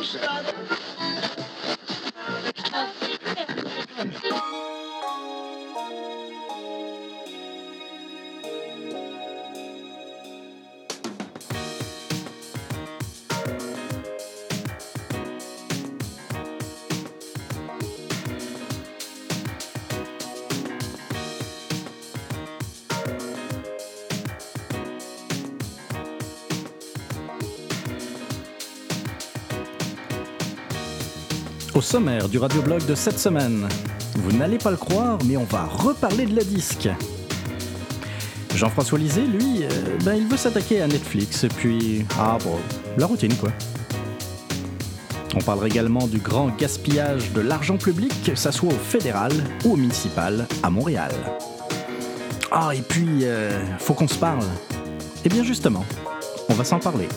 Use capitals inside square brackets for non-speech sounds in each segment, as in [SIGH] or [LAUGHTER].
no sense. [LAUGHS] Au sommaire du radioblog de cette semaine, vous n'allez pas le croire, mais on va reparler de la disque. Jean-François Lisée, lui, euh, ben, il veut s'attaquer à Netflix, et puis... Ah bon, la routine quoi. On parlera également du grand gaspillage de l'argent public, que ça soit au fédéral ou au municipal à Montréal. Ah, et puis, euh, faut qu'on se parle. Eh bien justement, on va s'en parler.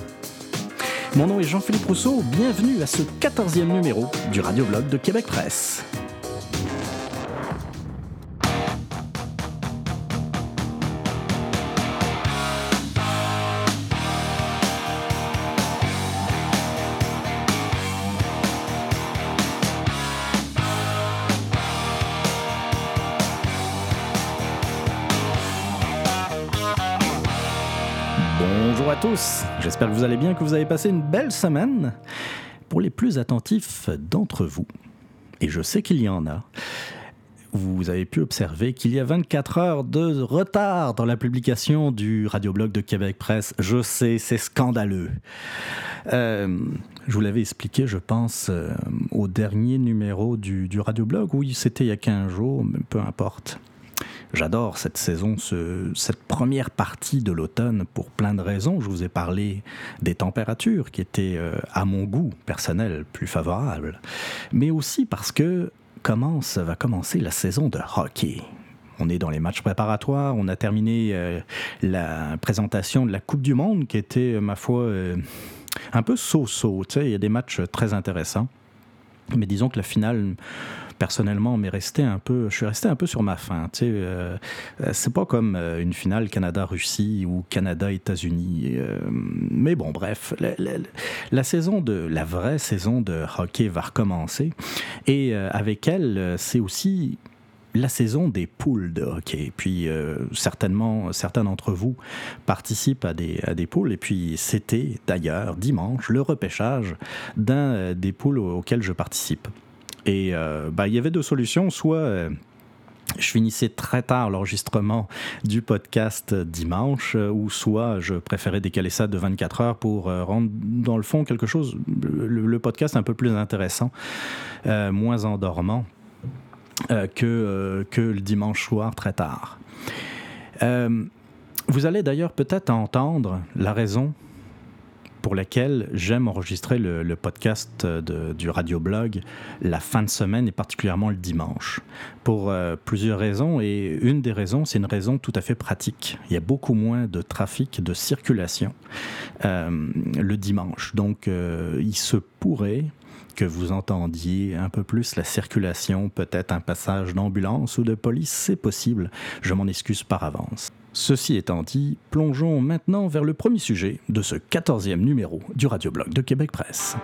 Mon nom est Jean-Philippe Rousseau, bienvenue à ce 14e numéro du Radioblog de Québec Presse. Bonjour à tous, j'espère que vous allez bien, que vous avez passé une belle semaine. Pour les plus attentifs d'entre vous, et je sais qu'il y en a, vous avez pu observer qu'il y a 24 heures de retard dans la publication du radioblog de Québec Presse. Je sais, c'est scandaleux. Euh, je vous l'avais expliqué, je pense, euh, au dernier numéro du, du radioblog. Oui, c'était il y a 15 jours, mais peu importe. J'adore cette saison, ce, cette première partie de l'automne pour plein de raisons. Je vous ai parlé des températures qui étaient, euh, à mon goût personnel, plus favorables, mais aussi parce que commence, va commencer la saison de hockey. On est dans les matchs préparatoires. On a terminé euh, la présentation de la Coupe du Monde qui était, ma foi, euh, un peu so-so. Il y a des matchs très intéressants. Mais disons que la finale personnellement, mais resté un peu, je suis resté un peu sur ma faim. Tu sais, euh, c'est pas comme euh, une finale Canada-Russie ou Canada-États-Unis. Euh, mais bon, bref, la, saison de, la vraie saison de hockey va recommencer, et euh, avec elle, c'est aussi la saison des poules de hockey. Puis euh, certainement, certains d'entre vous participent à des, à des poules. Et puis c'était d'ailleurs dimanche le repêchage d'un des poules auxquelles je participe. Et euh, bah, il y avait deux solutions. Soit euh, je finissais très tard l'enregistrement du podcast dimanche, euh, ou soit je préférais décaler ça de 24 heures pour rendre dans le fond quelque chose, le, podcast un peu plus intéressant, moins endormant que, que le dimanche soir très tard. vous allez d'ailleurs peut-être entendre la raison pour laquelle j'aime enregistrer le, podcast de, du radioblog la fin de semaine et particulièrement le dimanche. Pour euh, plusieurs raisons et une des raisons, c'est une raison tout à fait pratique. Il y a beaucoup moins de trafic, de circulation euh, le dimanche. Donc euh, il se pourrait que vous entendiez un peu plus la circulation, peut-être un passage d'ambulance ou de police, c'est possible. Je m'en excuse par avance. Ceci étant dit, plongeons maintenant vers le premier sujet de ce 14e numéro du Radioblog de Québec Presse.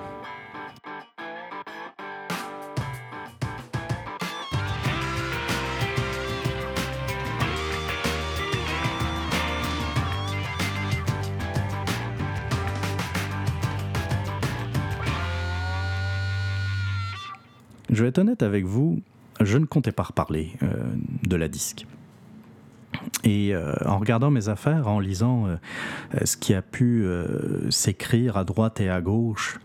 Je vais être honnête avec vous, je ne comptais pas reparler euh, de la disque. Et euh, en regardant mes affaires, en lisant euh, ce qui a pu euh, s'écrire à droite et à gauche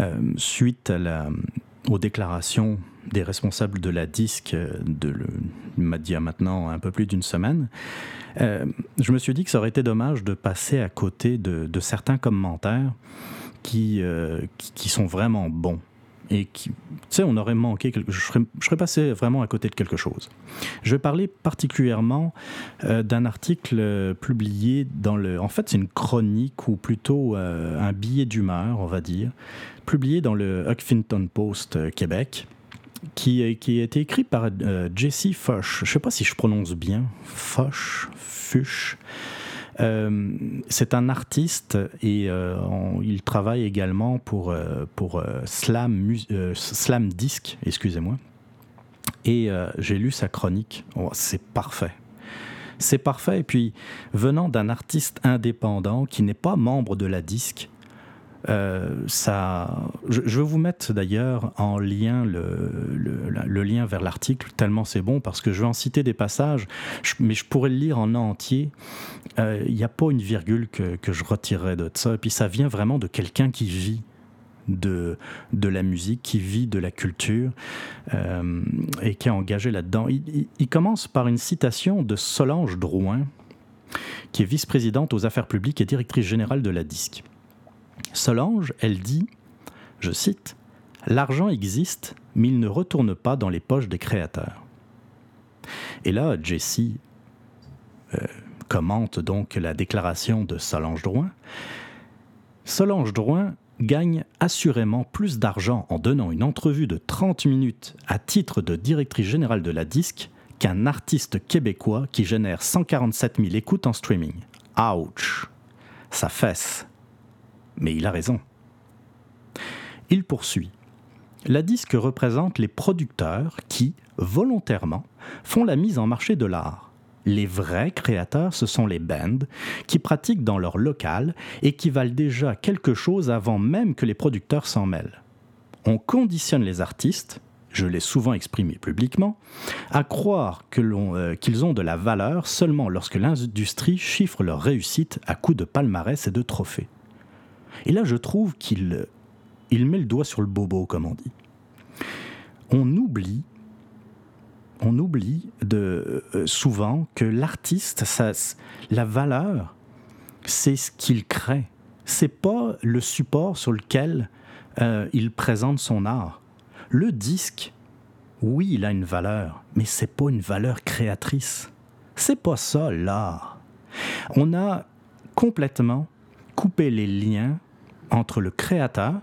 euh, suite aux déclarations des responsables de la disque de le, il y a maintenant un peu plus d'une semaine, euh, je me suis dit que ça aurait été dommage de passer à côté de, certains commentaires euh, qui, qui sont vraiment bons et qui, tu sais, on aurait manqué quelque chose. Je serais, passé vraiment à côté de quelque chose. Je vais parler particulièrement euh, d'un article euh, publié dans le. En fait, c'est une chronique ou plutôt euh, un billet d'humeur, on va dire, publié dans le Huffington Post Québec. Qui, qui, a été écrit par Jesse Foch. Je ne sais pas si je prononce bien. Foch, Fuch? C'est un artiste et il travaille également pour, pour Slam, Slam Disc, excusez-moi. Et j'ai lu sa chronique. Oh, c'est parfait c'est parfait. Et puis, venant d'un artiste indépendant qui n'est pas membre de la disque, euh, ça, je, veux vous mettre d'ailleurs en lien le, lien vers l'article, tellement c'est bon, parce que je vais en citer des passages, mais je pourrais le lire en entier. Euh, il n'y a pas une virgule que, que je retirerais de ça. Et puis ça vient vraiment de quelqu'un qui vit de, de la musique, qui vit de la culture euh, et qui est engagé là-dedans. Il, commence par une citation de Solange Drouin, qui est vice-présidente aux affaires publiques et directrice générale de la DISC. Solange, elle dit, je cite, L'argent existe, mais il ne retourne pas dans les poches des créateurs. Et là, Jessie euh, commente donc la déclaration de Solange Drouin. Solange Drouin gagne assurément plus d'argent en donnant une entrevue de 30 minutes à titre de directrice générale de la disque qu'un artiste québécois qui génère 147 000 écoutes en streaming. Ouch Ça fesse. Mais il a raison. Il poursuit. La disque représente les producteurs qui, volontairement, font la mise en marché de l'art les vrais créateurs, ce sont les bands qui pratiquent dans leur local et qui valent déjà quelque chose avant même que les producteurs s'en mêlent. On conditionne les artistes, je l'ai souvent exprimé publiquement, à croire euh, qu'ils ont de la valeur seulement lorsque l'industrie chiffre leur réussite à coups de palmarès et de trophées. Et là, je trouve qu'il il met le doigt sur le bobo, comme on dit. On oublie on oublie de, euh, souvent que l'artiste, la valeur, c'est ce qu'il crée. C'est pas le support sur lequel euh, il présente son art. Le disque, oui, il a une valeur, mais c'est pas une valeur créatrice. C'est pas ça l'art. On a complètement coupé les liens entre le créateur,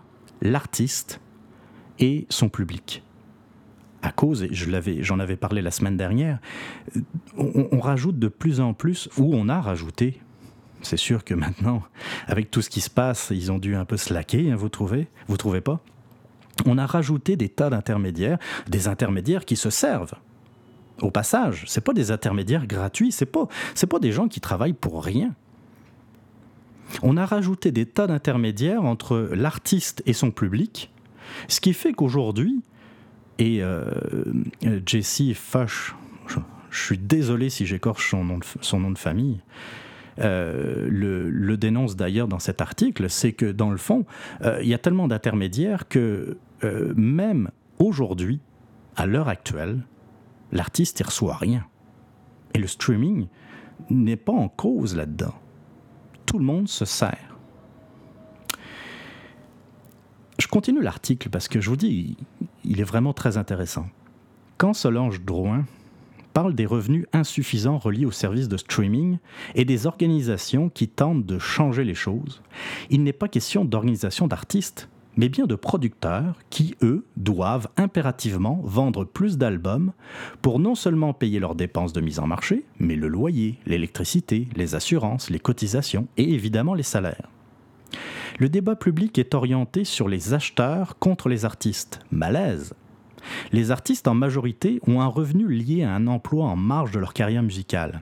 l'artiste et son public à cause, et je l'avais, j'en avais parlé la semaine dernière, on, rajoute de plus en plus, ou on a rajouté, c'est sûr que maintenant, avec tout ce qui se passe, ils ont dû un peu slacker, hein, vous trouvez Vous trouvez pas? On a rajouté des tas d'intermédiaires, des intermédiaires qui se servent. Au passage, c'est pas des intermédiaires gratuits, c'est pas, pas des gens qui travaillent pour rien. On a rajouté des tas d'intermédiaires entre l'artiste et son public, ce qui fait qu'aujourd'hui, et euh, Jesse Fush, je, suis désolé si j'écorche son nom de, son nom de famille, euh, le, dénonce d'ailleurs dans cet article, c'est que dans le fond, euh, il y a tellement d'intermédiaires que même aujourd'hui, à l'heure actuelle, l'artiste ne reçoit rien. Et le streaming n'est pas en cause là-dedans. Tout le monde se sert. Je continue l'article parce que je vous dis, il est vraiment très intéressant. Quand Solange Drouin parle des revenus insuffisants reliés aux services de streaming et des organisations qui tentent de changer les choses, il n'est pas question d'organisation d'artistes, mais bien de producteurs qui, eux, doivent impérativement vendre plus d'albums pour non seulement payer leurs dépenses de mise en marché, mais le loyer, l'électricité, les assurances, les cotisations et évidemment les salaires. Le débat public est orienté sur les acheteurs contre les artistes. Malaise. Les artistes en majorité ont un revenu lié à un emploi en marge de leur carrière musicale.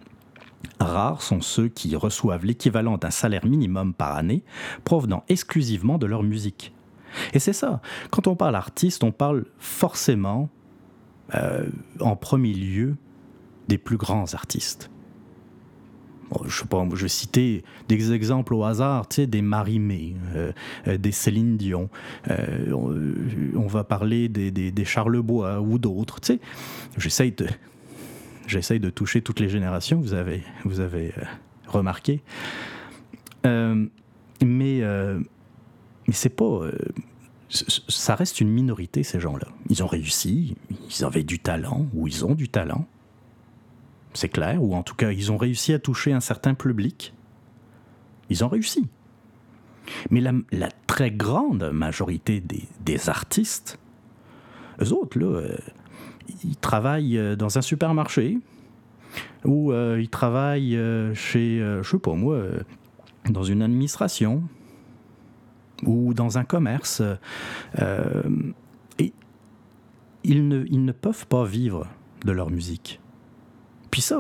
Rares sont ceux qui reçoivent l'équivalent d'un salaire minimum par année provenant exclusivement de leur musique. Et c'est ça, quand on parle artiste, on parle forcément, euh, en premier lieu, des plus grands artistes je sais pas, je vais citer des exemples au hasard, des Marie-Mé, euh, euh, des Céline Dion. Euh, on, va parler des, des, des Charlebois ou d'autres, tu sais. J'essaye de, j'essaye de toucher toutes les générations, vous avez, vous avez remarqué. mais, mais c'est pas. ça reste une minorité, ces gens-là. Ils ont réussi, ils avaient du talent, ou ils ont du talent c'est clair, ou en tout cas, ils ont réussi à toucher un certain public. Ils ont réussi. Mais la, très grande majorité des, artistes, eux autres, euh, ils travaillent euh, dans un supermarché, ou il travaille chez, je sais pas moi, dans une administration ou dans un commerce. et ils ne, ils ne peuvent pas vivre de leur musique. Puis ça,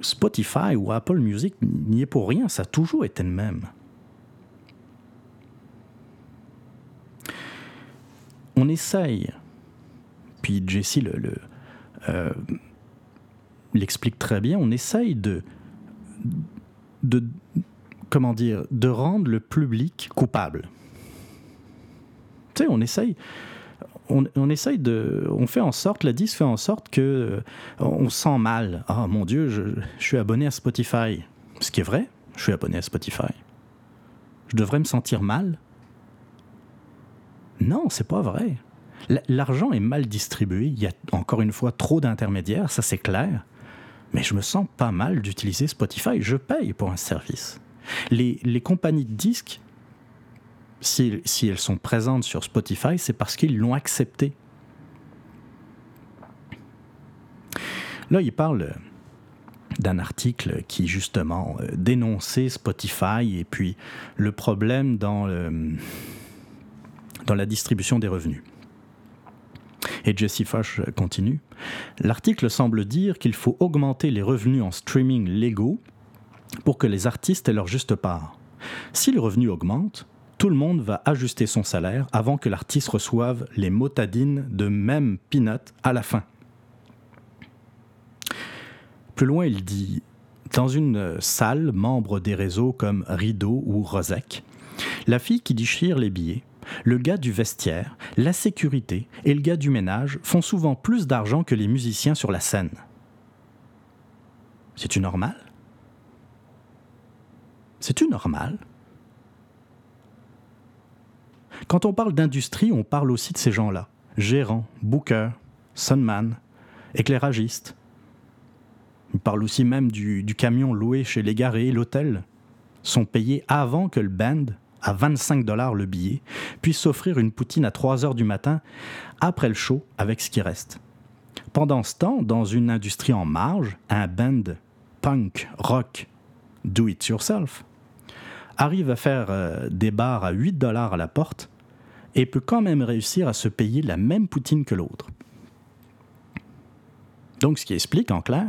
Spotify ou Apple Music n'y est pour rien, ça a toujours été le même. On essaye, puis Jesse le, euh, l'explique très bien, on essaye de, de, comment dire, de rendre le public coupable. Tu sais, on essaye, on, essaye de. On fait en sorte, la disque fait en sorte que euh, on sent mal. Ah mon Dieu, je, suis abonné à Spotify. Ce qui est vrai, je suis abonné à Spotify. Je devrais me sentir mal? Non, c'est pas vrai. L'argent est mal distribué. Il y a encore une fois trop d'intermédiaires, ça c'est clair. Mais je me sens pas mal d'utiliser Spotify. Je paye pour un service. Les, compagnies de disques si, elles sont présentes sur Spotify, c'est parce qu'ils l'ont accepté. Là, il parle d'un article qui justement euh, dénonçait Spotify et puis le problème dans, dans la distribution des revenus. Et Jesse Fosh continue. L'article semble dire qu'il faut augmenter les revenus en streaming légaux pour que les artistes aient leur juste part. Si le revenu augmente, tout le monde va ajuster son salaire avant que l'artiste reçoive les motadines de même peanut à la fin. Plus loin, il dit Dans une salle, membre des réseaux comme Rideau ou Rosec, la fille qui déchire les billets, le gars du vestiaire, la sécurité et le gars du ménage font souvent plus d'argent que les musiciens sur la scène. C'est-tu normal? C'est-tu normal? Quand on parle d'industrie, on parle aussi de ces gens-là. Gérants, bookers, sunman, éclairagistes. On parle aussi même du, camion loué chez les garés, l'hôtel. Sont payés avant que le band, à 25 dollars le billet, puisse s'offrir une poutine à 3 heures du matin après le show avec ce qui reste. Pendant ce temps, dans une industrie en marge, un band punk, rock, do it yourself, arrive à faire euh, des bars à 8 dollars à la porte et peut quand même réussir à se payer la même poutine que l'autre. Donc ce qui explique en clair,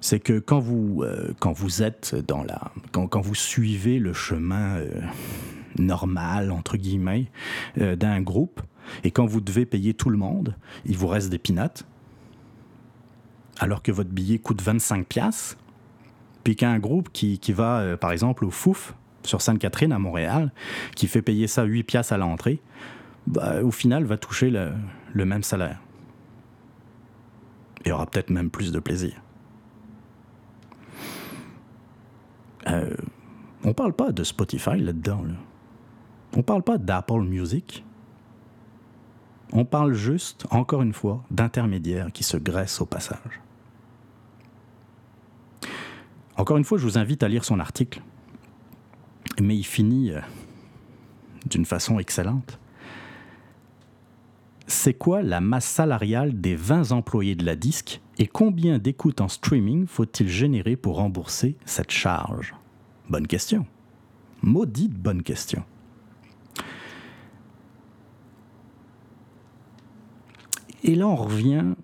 c'est que quand vous, euh, êtes dans la... Quand, quand vous suivez le chemin euh, normal, entre guillemets, d'un groupe, et quand vous devez payer tout le monde, il vous reste des pinates, alors que votre billet coûte 25 piastres, puis qu'un groupe qui, qui va, euh, par exemple, au Fouf, sur Sainte-Catherine à Montréal, qui fait payer ça 8 piastres à l'entrée, bah, au final, va toucher le, même salaire. Et aura peut-être même plus de plaisir. Euh, on parle pas de Spotify là-dedans. Là. On parle pas d'Apple Music. On parle juste, encore une fois, d'intermédiaires qui se graissent au passage. Encore une fois, je vous invite à lire son article. Mais il finit euh, d'une façon excellente. C'est quoi la masse salariale des 20 employés de la disque et combien d'écoutes en streaming faut-il générer pour rembourser cette charge? Bonne question. Maudite bonne question. Et là, on revient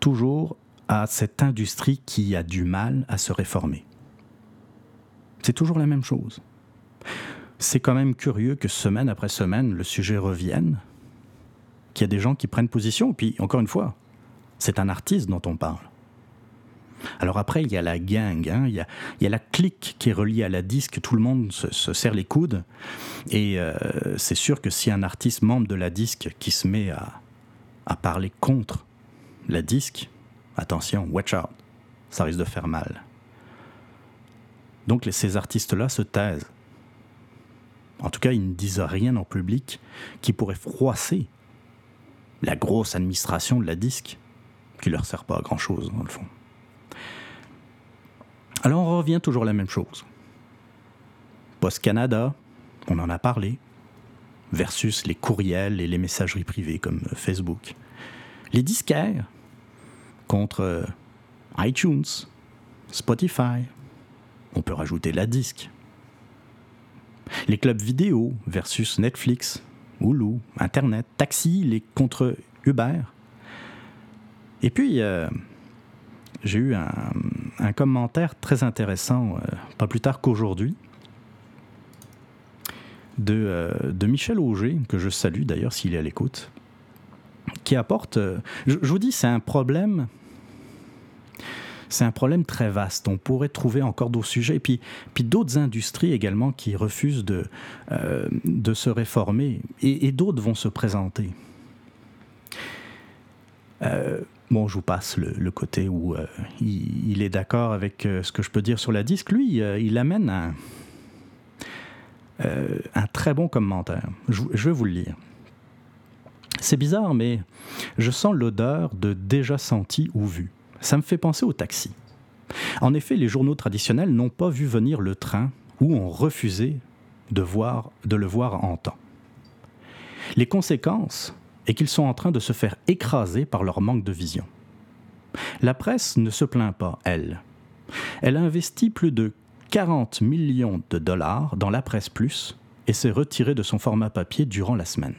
toujours à cette industrie qui a du mal à se réformer. C'est toujours la même chose. C'est quand même curieux que semaine après semaine, le sujet revienne, qu'il y a des gens qui prennent position, puis encore une fois, c'est un artiste dont on parle. Alors après, il y a la gang, hein, il, y a, la clique qui est reliée à la disque, tout le monde se, serre les coudes, et euh, c'est sûr que si un artiste membre de la disque qui se met à, à parler contre la disque, attention, watch out, ça risque de faire mal. Donc ces artistes-là se taisent. En tout cas, ils ne disent rien en public qui pourrait froisser la grosse administration de la disque, qui leur sert pas à grand-chose, dans le fond. Alors on revient toujours à la même chose. Post Canada, on en a parlé, versus les courriels et les messageries privées comme Facebook. Les disquaires contre euh, iTunes, Spotify. On peut rajouter la disque. Les clubs vidéo versus Netflix, Hulu, Internet, taxi, les contre Uber. Et puis, euh, j'ai eu un, commentaire très intéressant, euh, pas plus tard qu'aujourd'hui, de, Michel Auger, que je salue d'ailleurs s'il est à l'écoute, qui apporte, je vous dis, c'est un problème c'est un problème très vaste. On pourrait trouver encore d'autres sujets. Et puis, puis d'autres industries également qui refusent de, euh, de se réformer. Et, d'autres vont se présenter. Euh, bon, je vous passe le, côté où euh, il, est d'accord avec ce que je peux dire sur la disque. Lui, il amène un, un très bon commentaire. Je vais vous le lire. C'est bizarre, mais je sens l'odeur de déjà senti ou vu. Ça me fait penser au taxi. En effet, les journaux traditionnels n'ont pas vu venir le train ou ont refusé de, voir, de le voir en temps. Les conséquences est qu'ils sont en train de se faire écraser par leur manque de vision. La presse ne se plaint pas, elle. Elle a investi plus de 40 millions de dollars dans la presse plus et s'est retirée de son format papier durant la semaine.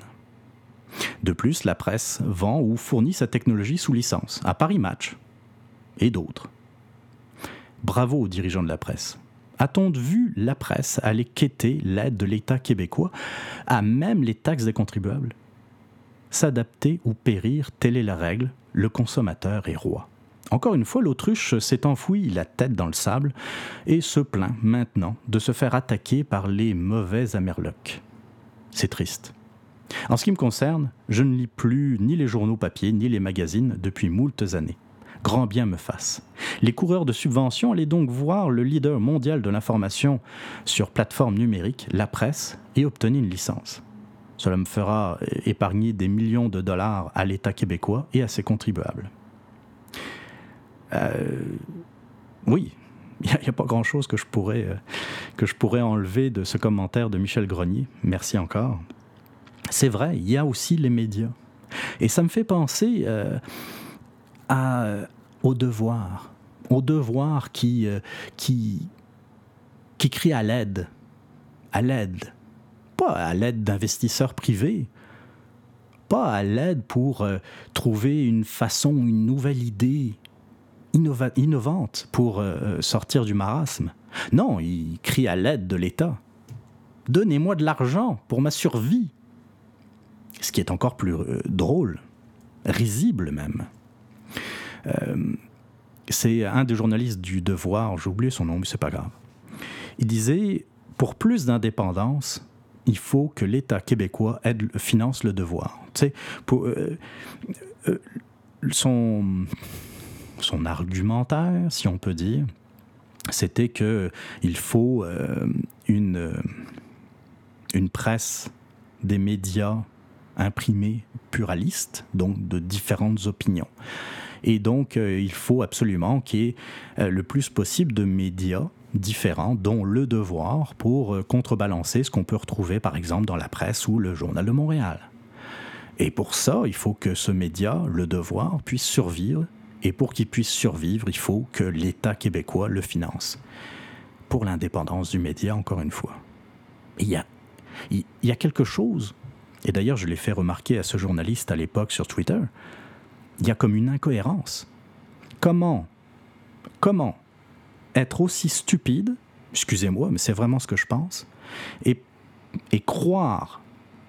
De plus, la presse vend ou fournit sa technologie sous licence à Paris Match, et d'autres. Bravo aux dirigeants de la presse. A-t-on vu la presse aller quêter l'aide de l'État québécois à même les taxes des contribuables? S'adapter ou périr, telle est la règle, le consommateur est roi. Encore une fois, l'autruche s'est enfouie la tête dans le sable et se plaint maintenant de se faire attaquer par les mauvais amerlocs. C'est triste. En ce qui me concerne, je ne lis plus ni les journaux papier ni les magazines depuis moultes années grand bien me fasse. Les coureurs de subvention allaient donc voir le leader mondial de l'information sur plateforme numérique, la presse, et obtenir une licence. Cela me fera épargner des millions de dollars à l'État québécois et à ses contribuables. Euh, oui, [LAUGHS] il n'y a, pas grand-chose que, je pourrais, euh, que je pourrais enlever de ce commentaire de Michel Grenier. Merci encore. C'est vrai, il y a aussi les médias. Et ça me fait penser euh, à, au devoir, au devoir qui, euh, qui, qui crie à l'aide, à l'aide, pas à l'aide d'investisseurs privés, pas à l'aide pour euh, trouver une façon, une nouvelle idée innovante pour euh, sortir du marasme. Non, il crie à l'aide de l'État. Donnez-moi de l'argent pour ma survie. Ce qui est encore plus drôle, risible même. Euh, c'est un des journalistes du Devoir, j'ai oublié son nom, mais c'est pas grave. Il disait pour plus d'indépendance, il faut que l'État québécois finance le devoir. Euh, euh, son, son argumentaire, si on peut dire, c'était que il faut une, une presse, des médias imprimés pluralistes, donc de différentes opinions. Et donc, euh, il faut absolument qu'il y ait euh, le plus possible de médias différents, dont le devoir, pour euh, contrebalancer ce qu'on peut retrouver, par exemple, dans la presse ou le journal de Montréal. Et pour ça, il faut que ce média, le devoir, puisse survivre. Et pour qu'il puisse survivre, il faut que l'État québécois le finance. Pour l'indépendance du média, encore une fois. Il y a, il y a quelque chose, et d'ailleurs je l'ai fait remarquer à ce journaliste à l'époque sur Twitter, il y a comme une incohérence. Comment, comment être aussi stupide, excusez-moi, mais c'est vraiment ce que je pense, et, croire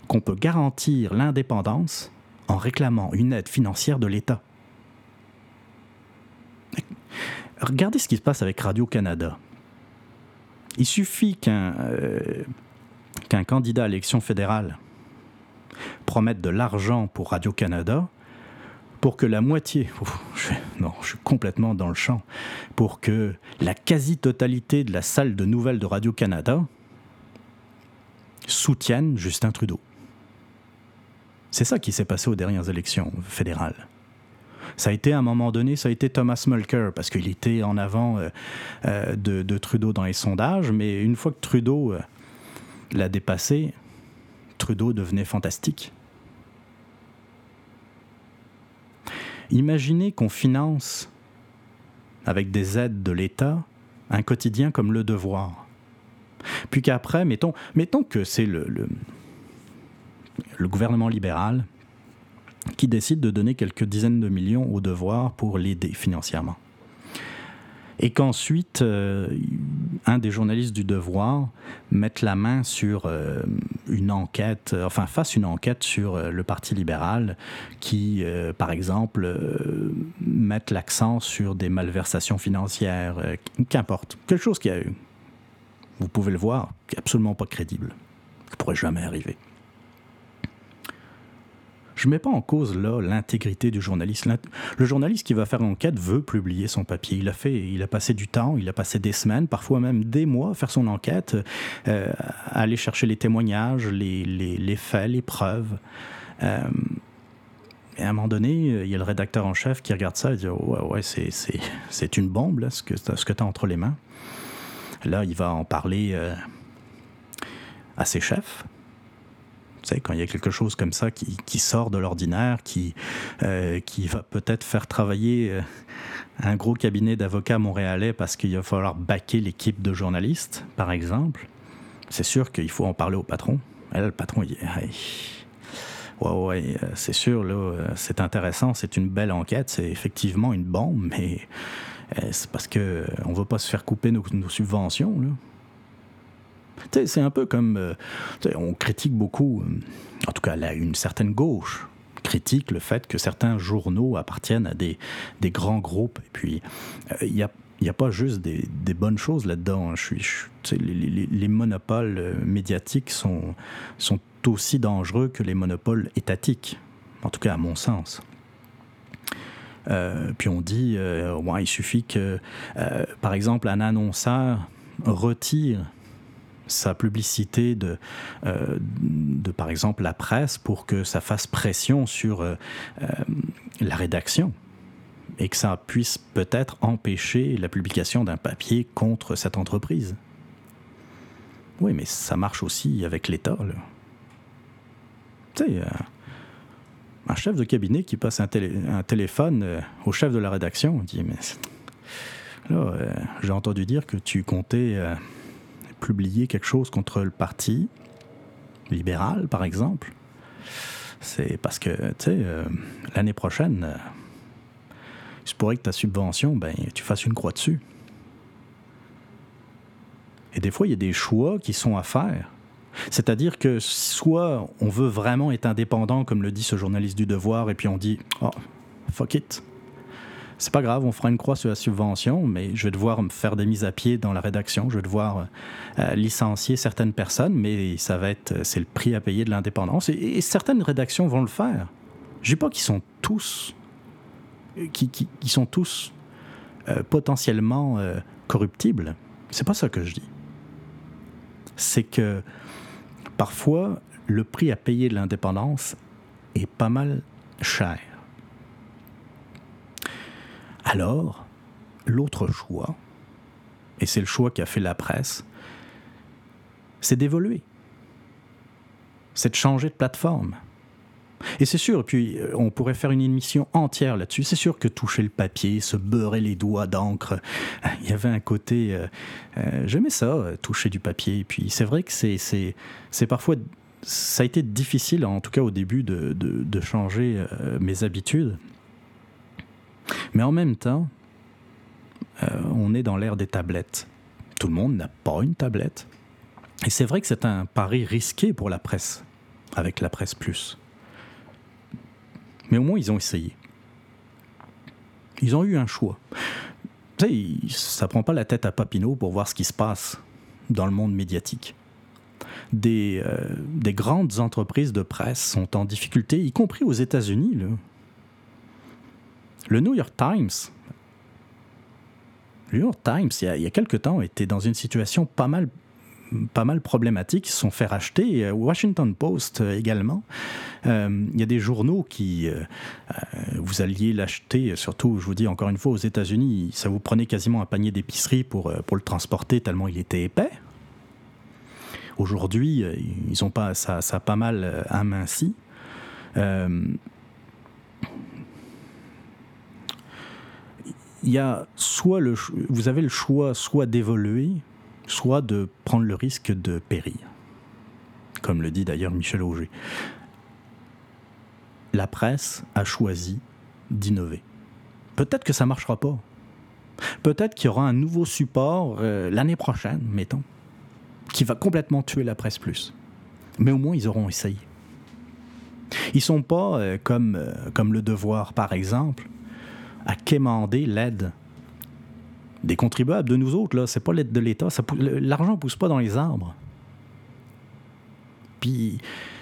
qu'on peut garantir l'indépendance en réclamant une aide financière de l'État? Regardez ce qui se passe avec Radio-Canada. Il suffit euh, qu'un candidat à l'élection fédérale promette de l'argent pour Radio-Canada pour que la moitié, non, je suis complètement dans le champ, pour que la quasi-totalité de la salle de nouvelles de Radio-Canada soutienne Justin Trudeau. C'est ça qui s'est passé aux dernières élections fédérales. Ça a été à un moment donné, ça a été Thomas Mulcair, parce qu'il était en avant euh, euh, de, Trudeau dans les sondages, mais une fois que Trudeau euh, l'a dépassé, Trudeau devenait fantastique. Imaginez qu'on finance, avec des aides de l'État, un quotidien comme Le Devoir. Puis qu'après, mettons, mettons que c'est le, le, le gouvernement libéral qui décide de donner quelques dizaines de millions au devoir pour l'aider financièrement. Et qu'ensuite, euh, un des journalistes du devoir mette la main sur euh, une enquête, enfin fasse une enquête sur euh, le Parti libéral qui, par exemple, mette l'accent sur des malversations financières, qu'importe, quelque chose qui a eu. Vous pouvez le voir, absolument pas crédible, qui pourrait jamais arriver je ne mets pas en cause là l'intégrité du journaliste. Le journaliste qui va faire enquête veut publier son papier. Il a fait, il a passé du temps, il a passé des semaines, parfois même des mois à faire son enquête, euh, à aller chercher les témoignages, les, faits, les preuves. Euh, et à un moment donné, il y a le rédacteur en chef qui regarde ça et dit Ouais, ouais, c'est une bombe, là, ce que, ce que tu as entre les mains. Là, il va en parler euh, à ses chefs quand il y a quelque chose comme ça qui, sort de l'ordinaire, qui, euh, qui va peut-être faire travailler euh, un gros cabinet d'avocats montréalais parce qu'il va falloir baquer l'équipe de journalistes, par exemple, c'est sûr qu'il faut en parler au patron. Et là, le patron, il dit Ouais, ouais, euh, c'est sûr, là, c'est intéressant, c'est une belle enquête, c'est effectivement une bombe, mais c'est parce qu'on ne veut pas se faire couper nos, nos subventions. Là. C'est un peu comme. Euh, on critique beaucoup, euh, en tout cas, là, une certaine gauche critique le fait que certains journaux appartiennent à des, des grands groupes. Et puis, euh, il y a il n'y a pas juste des, bonnes choses là-dedans. Je suis, les, monopoles médiatiques sont, sont aussi dangereux que les monopoles étatiques, en tout cas à mon sens. puis on dit, ouais, il suffit que, par exemple, un annonceur retire sa publicité de, euh, de, par exemple, la presse pour que ça fasse pression sur euh, euh, la rédaction et que ça puisse peut-être empêcher la publication d'un papier contre cette entreprise. Oui, mais ça marche aussi avec l'État. Tu sais, un chef de cabinet qui passe un, téléphone au chef de la rédaction dit Mais j'ai entendu dire que tu comptais publier quelque chose contre le parti libéral, par exemple, c'est parce que, tu sais, euh, l'année prochaine, euh, il se pourrait que ta subvention, ben, tu fasses une croix dessus. Et des fois, il y a des choix qui sont à faire. C'est-à-dire que soit on veut vraiment être indépendant, comme le dit ce journaliste du devoir, et puis on dit, oh, fuck it, c'est pas grave, on fera une croix sur la subvention, mais je vais devoir me faire des mises à pied dans la rédaction, je vais devoir euh, licencier certaines personnes, mais ça va être, c'est le prix à payer de l'indépendance. Et, certaines rédactions vont le faire. Je dis pas qu'ils sont tous, qui, qui, sont tous euh, potentiellement euh, corruptibles. C'est pas ça que je dis. C'est que parfois le prix à payer de l'indépendance est pas mal cher. Alors, l'autre choix, et c'est le choix qu'a fait la presse, c'est d'évoluer. C'est de changer de plateforme. Et c'est sûr, puis euh, on pourrait faire une émission entière là-dessus. C'est sûr que toucher le papier, se beurrer les doigts d'encre, [LAUGHS] il y avait un côté. Euh, euh, j'aimais ça, toucher du papier. Et puis c'est vrai que c'est, parfois. Ça a été difficile, en tout cas au début, de, de changer mes habitudes. Mais en même temps, euh, on est dans l'ère des tablettes. Tout le monde n'a pas une tablette. Et c'est vrai que c'est un pari risqué pour la presse, avec la presse plus. Mais au moins, ils ont essayé. Ils ont eu un choix. Tu sais, ça prend pas la tête à Papineau pour voir ce qui se passe dans le monde médiatique. Des, euh, des grandes entreprises de presse sont en difficulté, y compris aux États-Unis. Le New York Times, New York Times, il y a, il y a quelque temps, était dans une situation pas mal pas mal problématique. Ils se sont fait racheter. Euh, Washington Post euh, également. Euh, il y a des journaux qui, vous alliez l'acheter, surtout, je vous dis encore une fois, aux États-Unis, ça vous prenait quasiment un panier d'épicerie pour, pour le transporter tellement il était épais. Aujourd'hui, ils ont pas, ça, ça a pas mal aminci. Il y a soit le, vous avez le choix soit d'évoluer, soit de prendre le risque de périr. Comme le dit d'ailleurs Michel Auger. La presse a choisi d'innover. Peut-être que ça ne marchera pas. Peut-être qu'il y aura un nouveau support euh, l'année prochaine, mettons, qui va complètement tuer la presse plus. Mais au moins, ils auront essayé. Ils sont pas euh, comme, euh, comme le devoir, par exemple, à quémander l'aide des contribuables, de nous autres. Là, c'est pas l'aide de l'État. L'argent pousse pas dans les arbres. Puis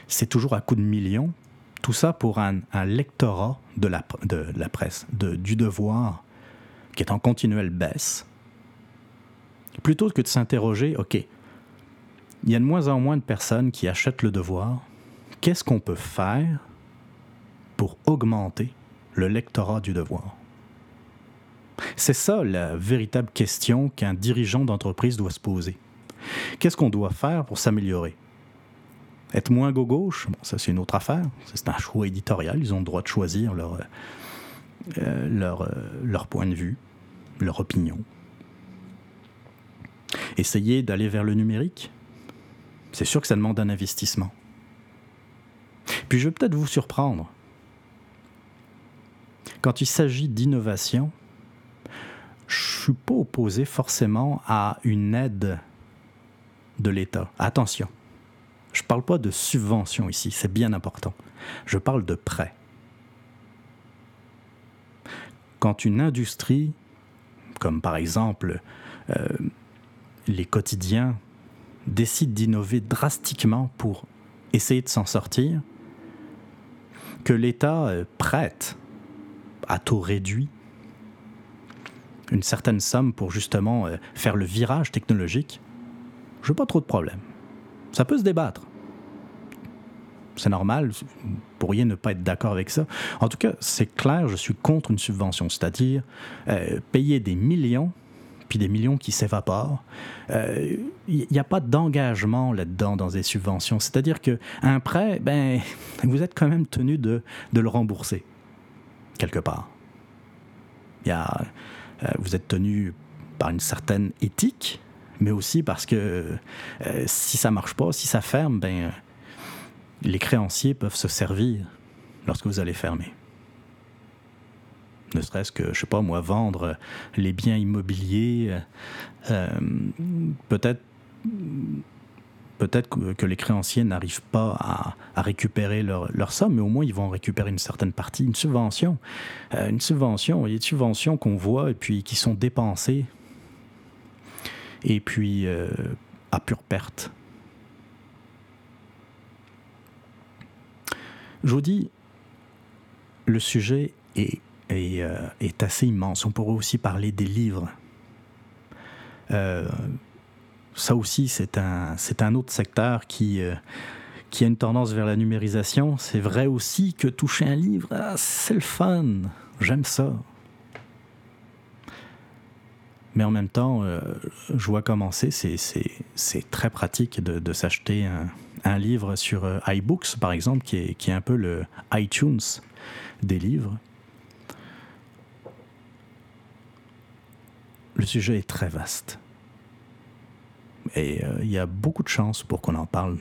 c'est toujours à coup de millions. Tout ça pour un, lectorat de la, presse, du devoir, qui est en continuelle baisse. Plutôt que de s'interroger, OK, il y a de moins en moins de personnes qui achètent le devoir. Qu'est-ce qu'on peut faire pour augmenter le lectorat du devoir? C'est ça la véritable question qu'un dirigeant d'entreprise doit se poser. Qu'est-ce qu'on doit faire pour s'améliorer? Être moins gauche, bon, ça c'est une autre affaire. C'est un choix éditorial. Ils ont le droit de choisir leur, euh, leur, euh, leur point de vue, leur opinion. Essayer d'aller vers le numérique, c'est sûr que ça demande un investissement. Puis je vais peut-être vous surprendre. Quand il s'agit d'innovation, je suis pas opposé forcément à une aide de l'État. Attention, je ne parle pas de subvention ici, c'est bien important. Je parle de prêt. Quand une industrie, comme par exemple euh, les quotidiens, décide d'innover drastiquement pour essayer de s'en sortir, que l'État euh, prête à taux réduit une certaine somme pour justement euh, faire le virage technologique, je n'ai pas trop de problème. Ça peut se débattre. C'est normal, vous pourriez ne pas être d'accord avec ça. En tout cas, c'est clair, je suis contre une subvention, c'est-à-dire euh, payer des millions, puis des millions qui s'évaporent. Il euh, n'y a pas d'engagement là-dedans dans des subventions. C'est-à-dire qu'un prêt, ben, [LAUGHS] vous êtes quand même tenu de, de le rembourser, quelque part. Il y a vous êtes tenu par une certaine éthique, mais aussi parce que euh, si ça marche pas, si ça ferme, ben, les créanciers peuvent se servir lorsque vous allez fermer. Ne serait-ce que, je sais pas moi, vendre les biens immobiliers, euh, peut-être peut-être que, les créanciers n'arrivent pas à, récupérer leur, somme, mais au moins ils vont récupérer une certaine partie, une subvention. Euh, une subvention, il y a des subventions qu'on voit et puis qui sont dépensées et puis euh, à pure perte. Je vous dis, le sujet est, est, euh, est assez immense. On pourrait aussi parler des livres ça aussi, c'est un, c'est un autre secteur qui, euh, qui a une tendance vers la numérisation. C'est vrai aussi que toucher un livre, ah, c'est le fun. J'aime ça. Mais en même temps, euh, je vois commencer, c'est, c'est, c'est très pratique de, s'acheter un, un, livre sur euh, iBooks, par exemple, qui est, qui est un peu le iTunes des livres. Le sujet est très vaste. Et euh, il y a beaucoup de chances pour qu'on en parle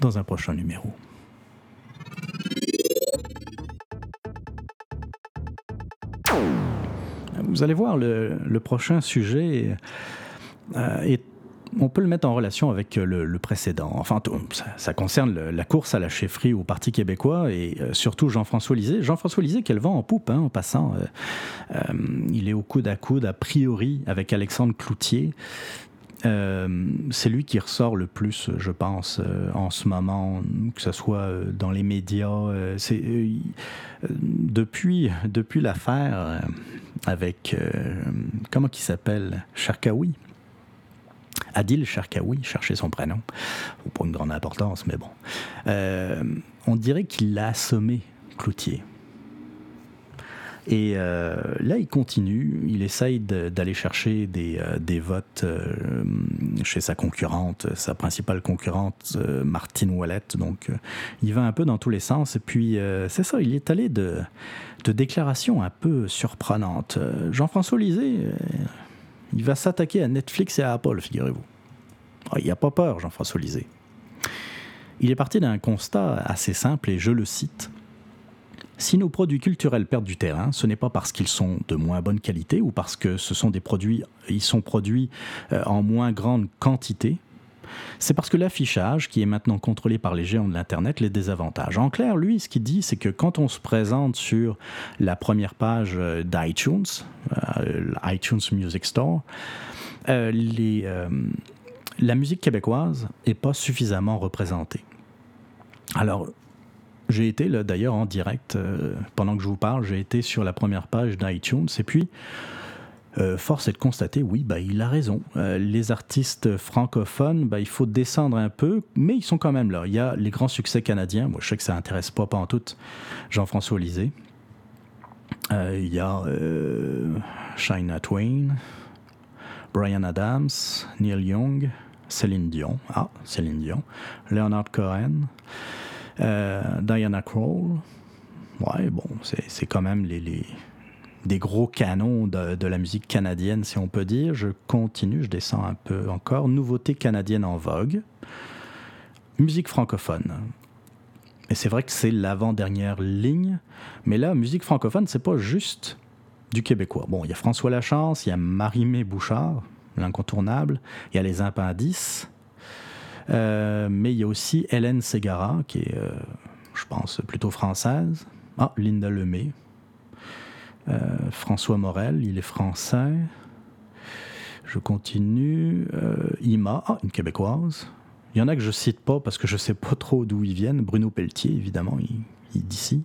dans un prochain numéro. Vous allez voir, le, prochain sujet euh, on peut le mettre en relation avec le, précédent. Enfin, ça, concerne la course à la chefferie au Parti québécois et euh, surtout Jean-François Lisée. Jean-François Lisée, qu'elle vend en poupe, hein, en passant. il est au coude à coude, a priori, avec Alexandre Cloutier. Euh, c'est lui qui ressort le plus, je pense, euh, en ce moment, que ce soit euh, dans les médias. depuis depuis l'affaire avec, comment il s'appelle? Charkaoui. Adil Charkaoui, chercher son prénom, pour une grande importance, mais bon. on dirait qu'il l'a assommé, Cloutier. Et euh, là, il continue, il essaye d'aller chercher des, euh, votes euh, chez sa concurrente, sa principale concurrente, Martine Ouellette. Donc, il va un peu dans tous les sens. Et puis, c'est ça, il est allé de, déclarations un peu surprenantes. Jean-François Lisée, il va s'attaquer à Netflix et à Apple, figurez-vous. Ah, il n'y a pas peur, Jean-François Lisée. Il est parti d'un constat assez simple, et je le cite. Si nos produits culturels perdent du terrain, ce n'est pas parce qu'ils sont de moins bonne qualité ou parce que ce sont des produits, ils sont produits euh, en moins grande quantité. C'est parce que l'affichage, qui est maintenant contrôlé par les géants de l'Internet, les désavantage. En clair, lui, ce qu'il dit, c'est que quand on se présente sur la première page euh, d'iTunes, euh, iTunes Music Store, les, la musique québécoise n'est pas suffisamment représentée. Alors, j'ai été là d'ailleurs en direct, euh, pendant que je vous parle, j'ai été sur la première page d'iTunes et puis euh, force est de constater, oui, bah, il a raison. Euh, les artistes francophones, bah, il faut descendre un peu, mais ils sont quand même là. Il y a les grands succès canadiens, moi je sais que ça intéresse pas, pas en tout Jean-François Lisée. il y a China Twain, Brian Adams, Neil Young, Céline Dion, ah, Céline Dion, Leonard Cohen. Euh, Diana Krall, ouais, bon, c'est quand même les, des gros canons de, la musique canadienne, si on peut dire. Je continue, je descends un peu encore. Nouveauté canadienne en vogue. Musique francophone. Et c'est vrai que c'est l'avant-dernière ligne. Mais là, musique francophone, c'est pas juste du québécois. Bon, il y a François Lachance, il y a Marie-Mé Bouchard, l'incontournable, il y a les Impendices, mais il y a aussi Hélène Ségara, qui est, euh, je pense, plutôt française. Ah, Linda Lemay. Euh, François Morel, il est français. Je continue. Ima, ah, une québécoise. Il y en a que je cite pas parce que je sais pas trop d'où ils viennent. Bruno Pelletier, évidemment, il, est d'ici.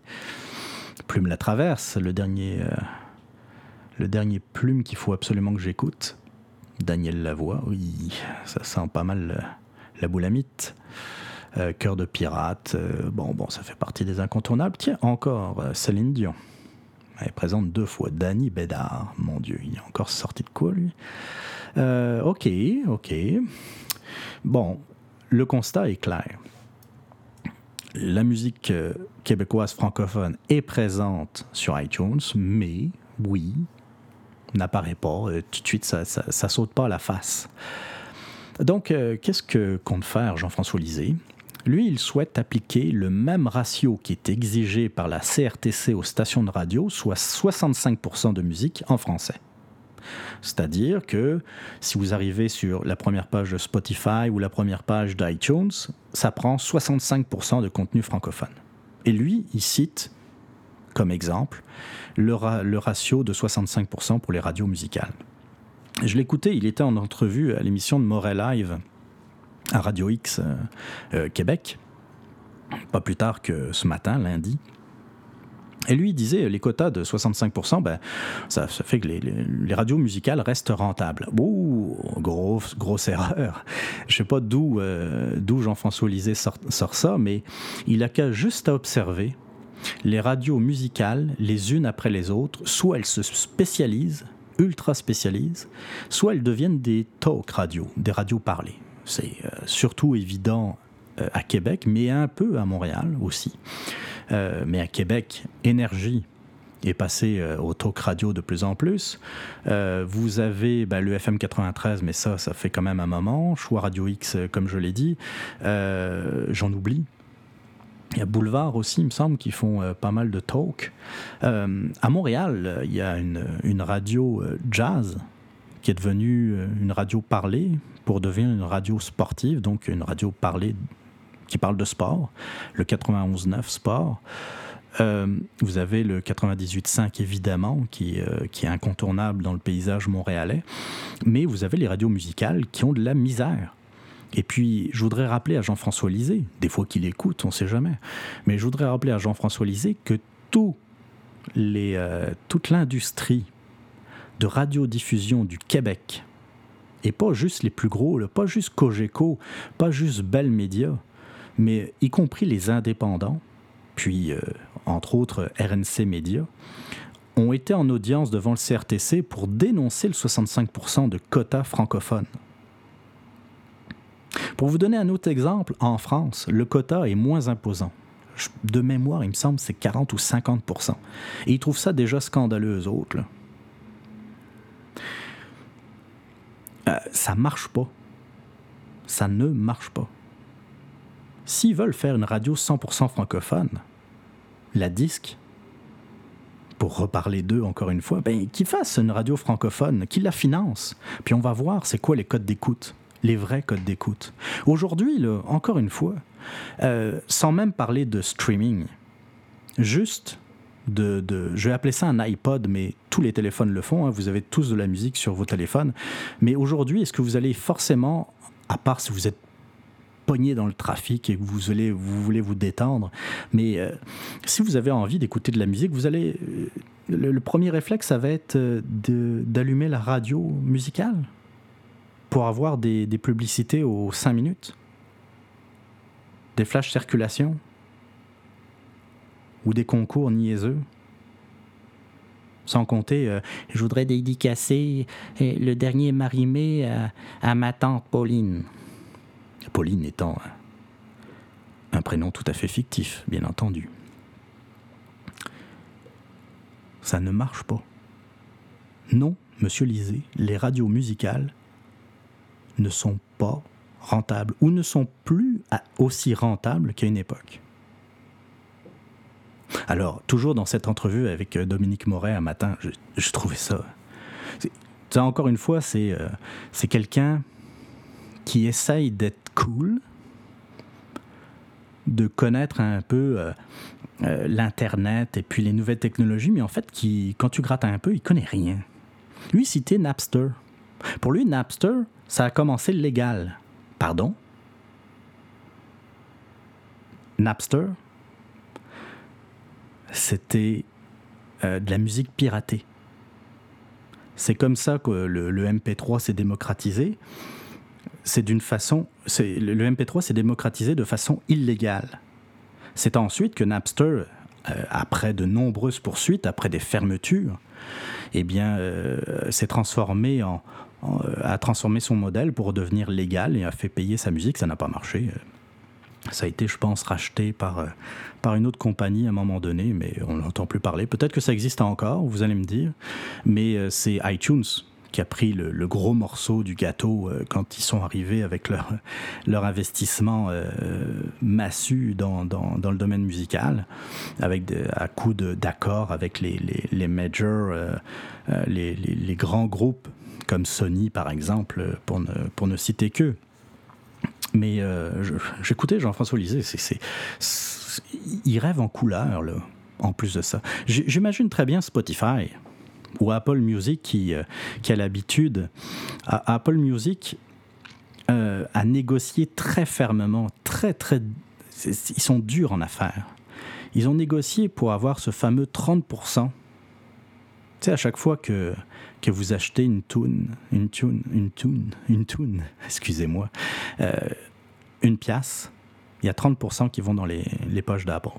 Plume la traverse, le dernier, le dernier plume qu'il faut absolument que j'écoute. Daniel Lavoie, oui, ça sent pas mal la Boulamite, euh, Cœur de pirate, euh, bon, bon, ça fait partie des incontournables. Tiens, encore euh, Céline Dion. Elle est présente deux fois. Danny Bédard, mon Dieu, il est encore sorti de quoi, lui? Ok, ok. Bon, le constat est clair. La musique québécoise francophone est présente sur iTunes, mais oui, n'apparaît pas. tout de suite, ça, ça, saute pas à la face. Donc, euh, qu'est-ce que compte faire Jean-François Lisée? Lui, il souhaite appliquer le même ratio qui est exigé par la CRTC aux stations de radio, soit 65% de musique en français. C'est-à-dire que si vous arrivez sur la première page de Spotify ou la première page d'iTunes, ça prend 65% de contenu francophone. Et lui, il cite comme exemple le, le ratio de 65% pour les radios musicales. Je l'écoutais, il était en entrevue à l'émission de Morel Live à Radio X euh, euh, Québec, pas plus tard que ce matin, lundi. Et lui, il disait, les quotas de 65%, ben, ça, fait que les, radios musicales restent rentables. Ouh, grosse, grosse erreur. Je sais pas d'où euh, d'où Jean-François Lisée sort, sort, ça, mais il a qu'à juste à observer les radios musicales, les unes après les autres, soit elles se spécialisent, ultra spécialisent, soit elles deviennent des talk radio, des radios parlées. C'est euh, surtout évident euh, à Québec, mais un peu à Montréal aussi. Euh, mais à Québec, énergie est passé au talk radio de plus en plus. vous avez ben, le FM 93, mais ça, ça fait quand même un moment. Choix Radio X, comme je l'ai dit. J'en oublie. Il y a Boulevard aussi, il me semble, qui font euh, pas mal de talk. Euh, à Montréal, il y a une, radio euh, jazz qui est devenue une radio parlée pour devenir une radio sportive, donc une radio parlée qui parle de sport, le 91.9 Sport. vous avez le 98.5 évidemment, qui est incontournable dans le paysage montréalais, mais vous avez les radios musicales qui ont de la misère et puis, je voudrais rappeler à Jean-François Lisée, des fois qu'il écoute, on ne sait jamais, mais je voudrais rappeler à Jean-François Lisée que euh, toute l'industrie de radiodiffusion du Québec, et pas juste les plus gros, pas juste Cogeco, pas juste Bell Media, mais y compris les indépendants, puis euh, entre autres RNC Media, ont été en audience devant le CRTC pour dénoncer le 65% de quotas francophones. Pour vous donner un autre exemple, en France, le quota est moins imposant. De mémoire, il me semble, c'est 40 ou 50% Et ils trouvent ça déjà scandaleux, eux autres. Là. Euh, ça marche pas. Ça ne marche pas. S'ils veulent faire une radio 100% francophone, la disque, pour reparler d'eux encore une fois, ben, qu'ils fassent une radio francophone, qu'ils la financent. Puis on va voir c'est quoi les codes d'écoute, les vrais codes d'écoute. Aujourd'hui, encore une fois, euh, sans même parler de streaming, juste de, je vais appeler ça un iPod, mais tous les téléphones le font, hein. vous avez tous de la musique sur vos téléphones. Mais aujourd'hui, est-ce que vous allez forcément, à part si vous êtes pogné dans le trafic et que vous voulez vous, détendre. Mais euh, si vous avez envie d'écouter de la musique, vous allez. Euh, le, premier réflexe, ça va être d'allumer la radio musicale? Pour avoir des, publicités aux 5 minutes, des flashs circulation? Ou des concours niaiseux? Sans compter, je voudrais dédicacer le dernier marimé à, ma tante Pauline. Pauline étant un prénom tout à fait fictif, bien entendu. Ça ne marche pas. Non, monsieur Lisée, les radios musicales ne sont pas rentables ou ne sont plus aussi rentables qu'à une époque. Alors, toujours dans cette entrevue avec euh, Dominique Moret un matin, je, trouvais ça. Ça, encore une fois, c'est euh, c'est quelqu'un qui essaye d'être cool, de connaître un peu euh, l'Internet et puis les nouvelles technologies, mais en fait, qui, quand tu grattes un peu, il connaît rien. Lui, c'était Napster. Pour lui, Napster, ça a commencé légal. Pardon? Napster, c'était euh, de la musique piratée. C'est comme ça que le MP3 s'est démocratisé c'est d'une façon, le MP3 s'est démocratisé de façon illégale. C'est ensuite que Napster, euh, après de nombreuses poursuites, après des fermetures, eh bien, euh, s'est transformé en, a transformé son modèle pour devenir légal et a fait payer sa musique. Ça n'a pas marché. Ça a été, je pense, racheté par, par une autre compagnie à un moment donné, mais on n'entend plus parler. Peut-être que ça existe encore, vous allez me dire, mais euh, c'est iTunes qui a pris le, gros morceau du gâteau euh, quand ils sont arrivés avec leur, leur investissement euh, massu dans, dans, le domaine musical, avec à coup d'accords avec les, les, les majors, euh, les, les, grands groupes comme Sony par exemple, pour ne, pour ne citer qu'eux. Mais j'écoutais Jean-François Lisée, c'est, il rêve en couleur, en plus de ça. J'imagine très bien Spotify ou Apple Music qui, euh, qui a l'habitude. Apple Music euh, a négocié très fermement, très très. Ils sont durs en affaires. Ils ont négocié pour avoir ce fameux 30%. Tu sais, à chaque fois que, que vous achetez une tune, une tune, une tune, une tune, [LAUGHS] excusez-moi, euh, une pièce, il y a 30% qui vont dans les, les poches d'Apple.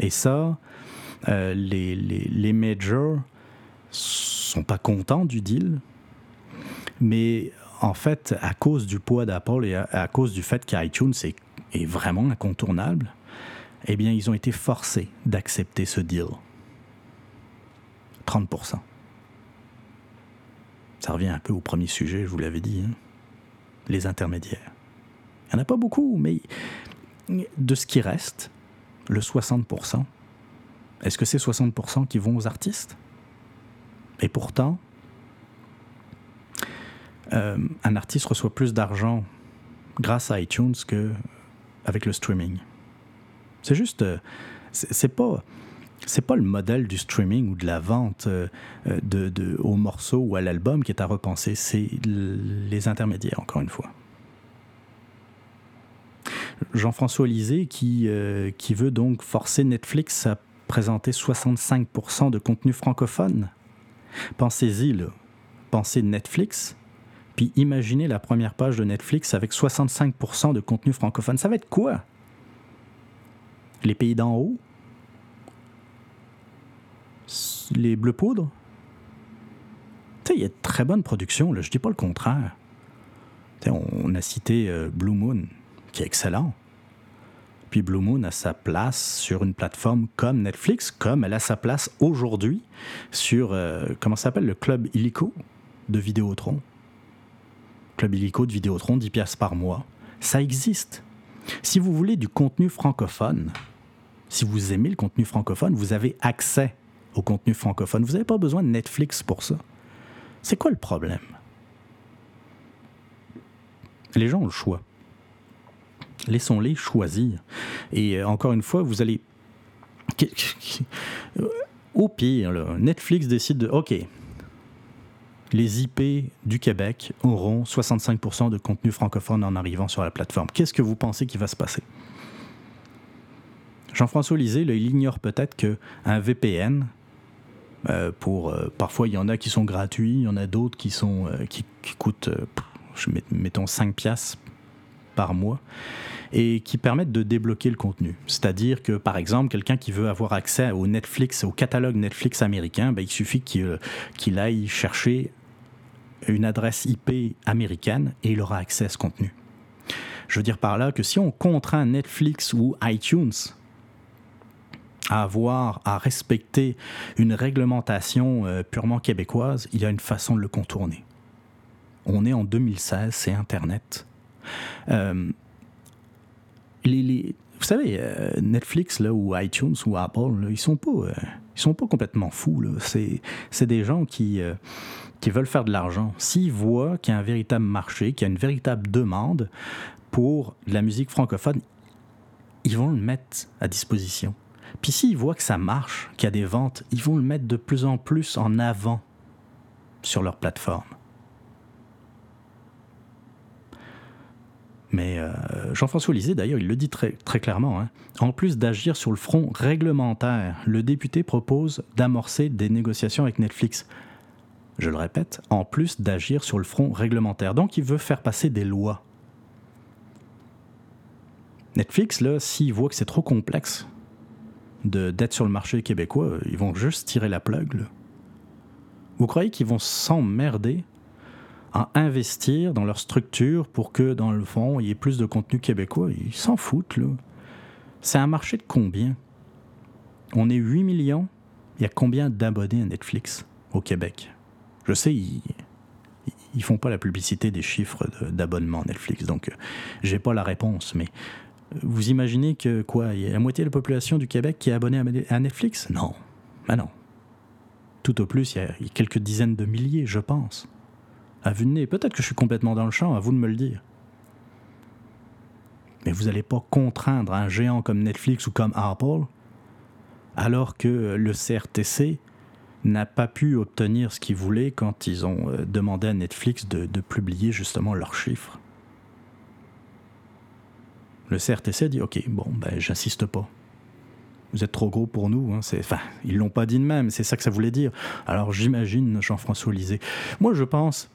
Et ça, les, les, les majors sont pas contents du deal, mais en fait, à cause du poids d'Apple et à, cause du fait qu'iTunes est, est vraiment incontournable, eh bien, ils ont été forcés d'accepter ce deal. 30%. Ça revient un peu au premier sujet, je vous l'avais dit, hein. les intermédiaires. Il n'y en a pas beaucoup, mais de ce qui reste, le 60%, est-ce que c'est 60% qui vont aux artistes? Et pourtant, euh, un artiste reçoit plus d'argent grâce à iTunes que avec le streaming. C'est juste, euh, c'est pas, c'est pas le modèle du streaming ou de la vente euh, de, de, au morceau ou à l'album qui est à repenser, c'est les intermédiaires, encore une fois. Jean-François Lisée qui, qui veut donc forcer Netflix à présenter 65% de contenu francophone Pensez-y. Pensez Netflix, puis imaginez la première page de Netflix avec 65% de contenu francophone. Ça va être quoi? Les pays d'en haut? Les Bleu Poudre. Tu sais, il y a de très bonnes productions, là, je dis pas le contraire. On, on, a cité euh, Blue Moon, qui est excellent. Puis Blue Moon a sa place sur une plateforme comme Netflix, comme elle a sa place aujourd'hui sur, euh, comment ça s'appelle, le Club Illico de Vidéotron. Club Illico de Vidéotron, 10 piastres par mois. Ça existe. Si vous voulez du contenu francophone, si vous aimez le contenu francophone, vous avez accès au contenu francophone. Vous n'avez pas besoin de Netflix pour ça. C'est quoi le problème? Les gens ont le choix. Laissons-les choisir. Et euh, encore une fois, vous allez... Au pire, Netflix décide de... OK, les IP du Québec auront 65% de contenu francophone en arrivant sur la plateforme. Qu'est-ce que vous pensez qui va se passer? Jean-François Lisée, il ignore peut-être qu'un VPN, pour, euh, parfois il y en a qui sont gratuits, il y en a d'autres qui, sont, euh, qui, coûtent, mettons, 5 piastres par mois et qui permettent de débloquer le contenu. C'est-à-dire que, par exemple, quelqu'un qui veut avoir accès au Netflix, au catalogue Netflix américain, ben, il suffit qu'il aille chercher une adresse IP américaine et il aura accès à ce contenu. Je veux dire par là que si on contraint Netflix ou iTunes à avoir, à respecter une réglementation euh, purement québécoise, il y a une façon de le contourner. On est en 2016, c'est Internet. Euh, vous savez, euh, Netflix là, ou iTunes ou Apple, ils sont pas, sont pas complètement fous. C'est des gens qui qui veulent faire de l'argent, s'ils voient qu'il y a un véritable marché, qu'il y a une véritable demande pour de la musique francophone, ils vont le mettre à disposition. Puis s'ils voient que ça marche, qu'il y a des ventes, ils vont le mettre de plus en plus en avant sur leur plateforme. Mais euh, Jean-François Lisée, d'ailleurs, il le dit très, clairement. Hein. En plus d'agir sur le front réglementaire, le député propose d'amorcer des négociations avec Netflix je le répète, en plus d'agir sur le front réglementaire. Donc il veut faire passer des lois. Netflix, là, s'ils voient que c'est trop complexe d'être sur le marché québécois, ils vont juste tirer la plug. Vous croyez qu'ils vont s'emmerder à investir dans leur structure pour que, dans le fond, il y ait plus de contenu québécois? Ils s'en foutent. C'est un marché de combien? On est 8 millions. Il y a combien d'abonnés à Netflix au Québec? Je sais, ils, ils font pas la publicité des chiffres d'abonnement Netflix, donc euh, j'ai pas la réponse, mais euh, vous imaginez que quoi, il y a la moitié de la population du Québec qui est abonnée à Netflix? Non, ben non. Tout au plus, il y, a, quelques dizaines de milliers, je pense. À vue de nez, peut-être que je suis complètement dans le champ, à vous de me le dire. Mais vous n'allez pas contraindre un géant comme Netflix ou comme Apple, alors que le CRTC n'a pas pu obtenir ce qu'ils voulaient quand ils ont euh, demandé à Netflix de, publier justement leurs chiffres. Le CRTC dit Ok, bon, ben, j'insiste pas. Vous êtes trop gros pour nous. Hein, enfin, ils l'ont pas dit de même, c'est ça que ça voulait dire. Alors j'imagine Jean-François Lisée. Moi, je pense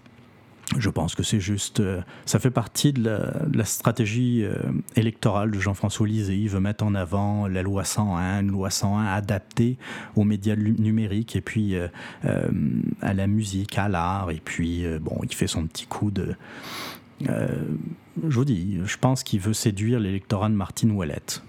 je pense que c'est juste. Euh, ça fait partie de la, stratégie euh, électorale de Jean-François Lisée. Il veut mettre en avant la loi 101, une loi 101 adaptée aux médias numériques et puis euh, à la musique, à l'art. Et puis, bon, il fait son petit coup de. Je vous dis, je pense qu'il veut séduire l'électorat de Martine Ouellette.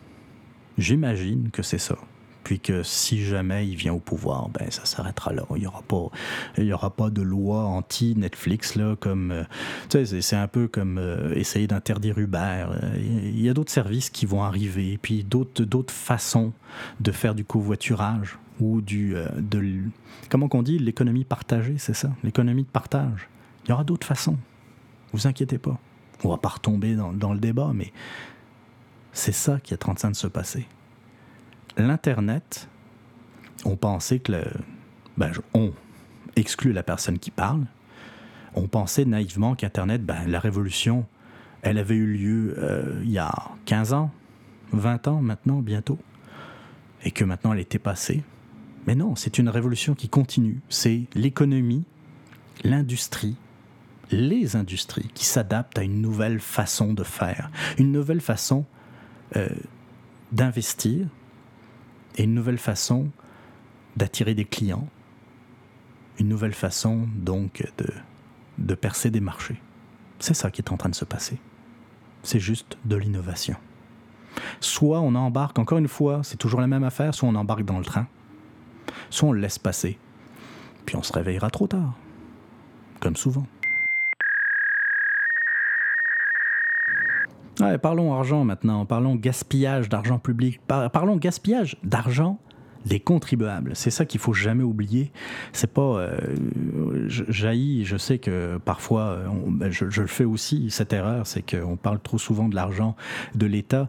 J'imagine que c'est ça puis que si jamais il vient au pouvoir, ben ça s'arrêtera là. Il n'y aura pas, il y aura pas de loi anti-Netflix là, comme, euh, tu sais, c'est un peu comme euh, essayer d'interdire Uber. Il y a d'autres services qui vont arriver, puis d'autres, d'autres façons de faire du covoiturage ou du, euh, de, comment qu'on dit, l'économie partagée, c'est ça, l'économie de partage. Il y aura d'autres façons. Vous inquiétez pas. On va pas retomber dans, le débat, mais c'est ça qui est en train de se passer l'Internet, on pensait que le, ben, on exclut la personne qui parle. On pensait naïvement qu'Internet, ben, la révolution, elle avait eu lieu euh, il y a 15 ans, 20 ans maintenant, bientôt, et que maintenant elle était passée. Mais non, c'est une révolution qui continue. C'est l'économie, l'industrie, les industries qui s'adaptent à une nouvelle façon de faire, une nouvelle façon euh, d'investir, et une nouvelle façon d'attirer des clients, une nouvelle façon donc de, de percer des marchés. C'est ça qui est en train de se passer. C'est juste de l'innovation. Soit on embarque, encore une fois, c'est toujours la même affaire, soit on embarque dans le train, soit on le laisse passer, puis on se réveillera trop tard, comme souvent. Parlons argent maintenant, parlons gaspillage d'argent public, parlons gaspillage d'argent des contribuables. C'est ça qu'il faut jamais oublier. C'est pas euh, jaillit. Je sais que parfois, ben, je, le fais aussi. Cette erreur, c'est qu'on parle trop souvent de l'argent de l'État,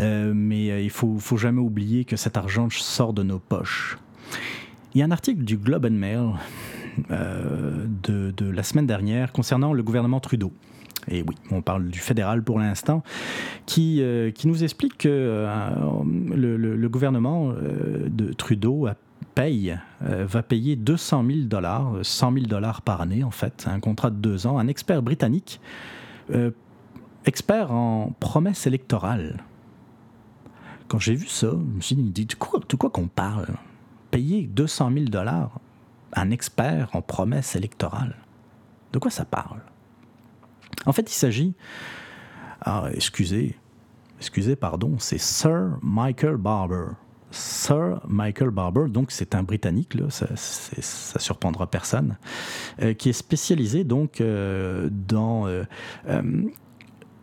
euh, mais euh, il faut, faut jamais oublier que cet argent sort de nos poches. Il y a un article du Globe and Mail de la semaine dernière concernant le gouvernement Trudeau et oui, on parle du fédéral pour l'instant, qui, euh, qui nous explique que euh, le, gouvernement euh, de Trudeau paye, va payer 200 000 dollars, 100 000 dollars par année en fait, un contrat de deux ans, un expert britannique, expert en promesses électorales. Quand j'ai vu ça, je me suis dit, de quoi, quoi qu'on parle? Payer 200 000 dollars un expert en promesses électorales. De quoi ça parle? En fait, il s'agit. Ah, excusez, excusez, pardon, c'est Sir Michael Barber. Sir Michael Barber, donc c'est un Britannique, ça surprendra personne, euh, qui est spécialisé donc euh, dans euh,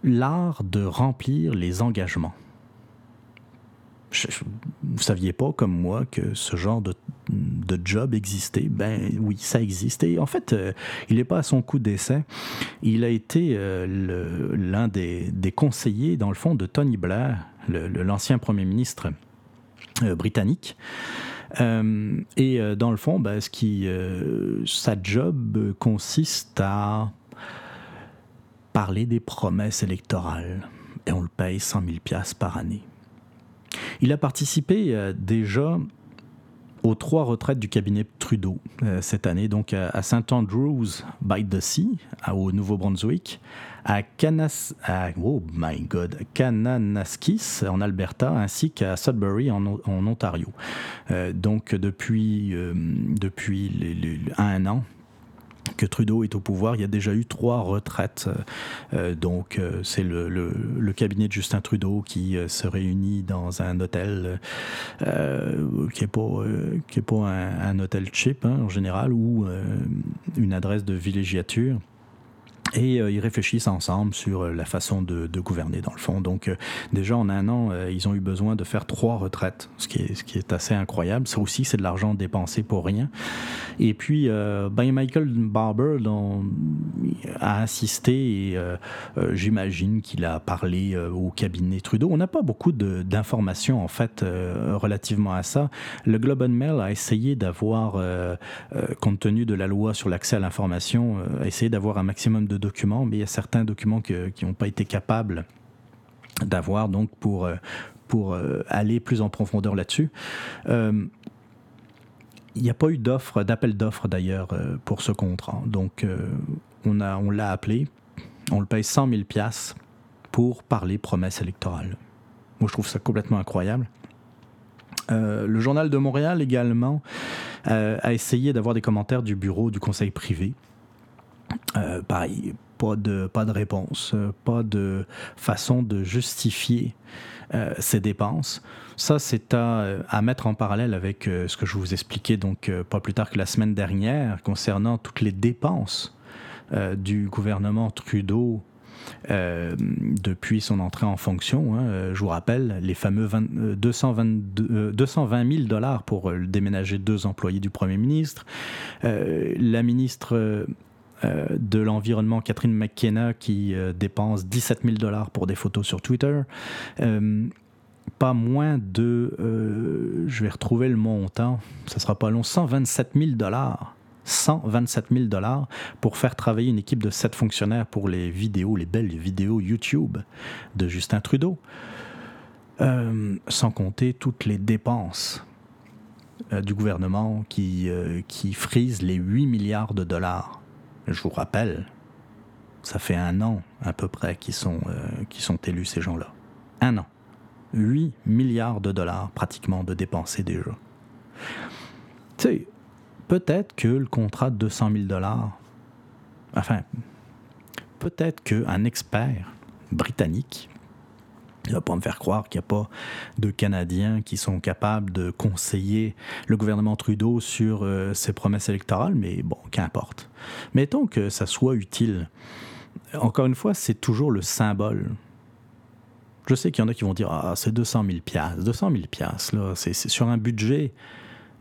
l'art de remplir les engagements vous saviez pas, comme moi, que ce genre de, de job existait? Ben oui, ça existait. En fait, euh, il n'est pas à son coup d'essai. Il a été euh, l'un des, des, conseillers, dans le fond, de Tony Blair, l'ancien premier ministre euh, britannique. et dans le fond, ben, ce qui, sa job consiste à parler des promesses électorales. Et on le paye 100 000 piastres par année. Il a participé euh, déjà aux trois retraites du cabinet Trudeau euh, cette année, donc à, St. Andrews by the Sea, au Nouveau-Brunswick, à, Canas, oh my God, Kananaskis en Alberta, ainsi qu'à Sudbury en, Ontario. Euh, donc depuis, depuis un an, que Trudeau est au pouvoir, il y a déjà eu trois retraites. Euh, donc, euh, c'est le, le, cabinet de Justin Trudeau qui euh, se réunit dans un hôtel qui n'est pas, est pas un, hôtel cheap hein, en général ou une adresse de villégiature et euh, ils réfléchissent ensemble sur euh, la façon de, gouverner dans le fond. Donc euh, déjà en un an, ils ont eu besoin de faire trois retraites, ce qui est, assez incroyable. Ça aussi, c'est de l'argent dépensé pour rien. Et puis, ben Michael Barber a assisté et j'imagine qu'il a parlé au cabinet Trudeau. On n'a pas beaucoup d'informations en fait relativement à ça. Le Globe and Mail a essayé d'avoir, compte tenu de la loi sur l'accès à l'information, essayé d'avoir un maximum de documents, mais il y a certains documents qui n'ont pas été capables d'avoir, donc pour, euh, pour euh, aller plus en profondeur là-dessus. Euh, il n'y a pas eu d'offre, d'appel d'offre d'ailleurs pour ce contrat. Donc on, a, on l'a appelé, on le paye 100 000 piastres pour parler promesses électorales. Moi je trouve ça complètement incroyable. le journal de Montréal également a essayé d'avoir des commentaires du bureau du conseil privé euh, pareil, pas de, pas de réponse, euh, pas de façon de justifier euh, ces dépenses. Ça, c'est à, à, mettre en parallèle avec ce que je vous expliquais donc pas plus tard que la semaine dernière concernant toutes les dépenses du gouvernement Trudeau depuis son entrée en fonction. Hein. je vous rappelle les fameux 220 000 dollars pour déménager deux employés du Premier ministre. la ministre euh, de l'environnement Catherine McKenna qui euh, dépense 17 000 dollars pour des photos sur Twitter. Euh, pas moins de, je vais retrouver le montant, ça sera pas long, 127 000 dollars. 127 000 dollars pour faire travailler une équipe de 7 fonctionnaires pour les vidéos, les belles vidéos YouTube de Justin Trudeau. sans compter toutes les dépenses du gouvernement qui, qui frisent les 8 milliards de dollars je vous rappelle, ça fait un an à peu près qu'ils sont, euh, sont élus ces gens-là. Un an. 8 milliards de dollars pratiquement de dépensés déjà. tu sais, peut-être que le contrat de 200 000 dollars, enfin, peut-être qu'un expert britannique il ne va pas me faire croire qu'il n'y a pas de Canadiens qui sont capables de conseiller le gouvernement Trudeau sur euh, ses promesses électorales, mais bon, qu'importe. Mettons que ça soit utile. Encore une fois, c'est toujours le symbole. Je sais qu'il y en a qui vont dire Ah, c'est 200 000 piastres. 200 000 piastres, là, c'est sur un budget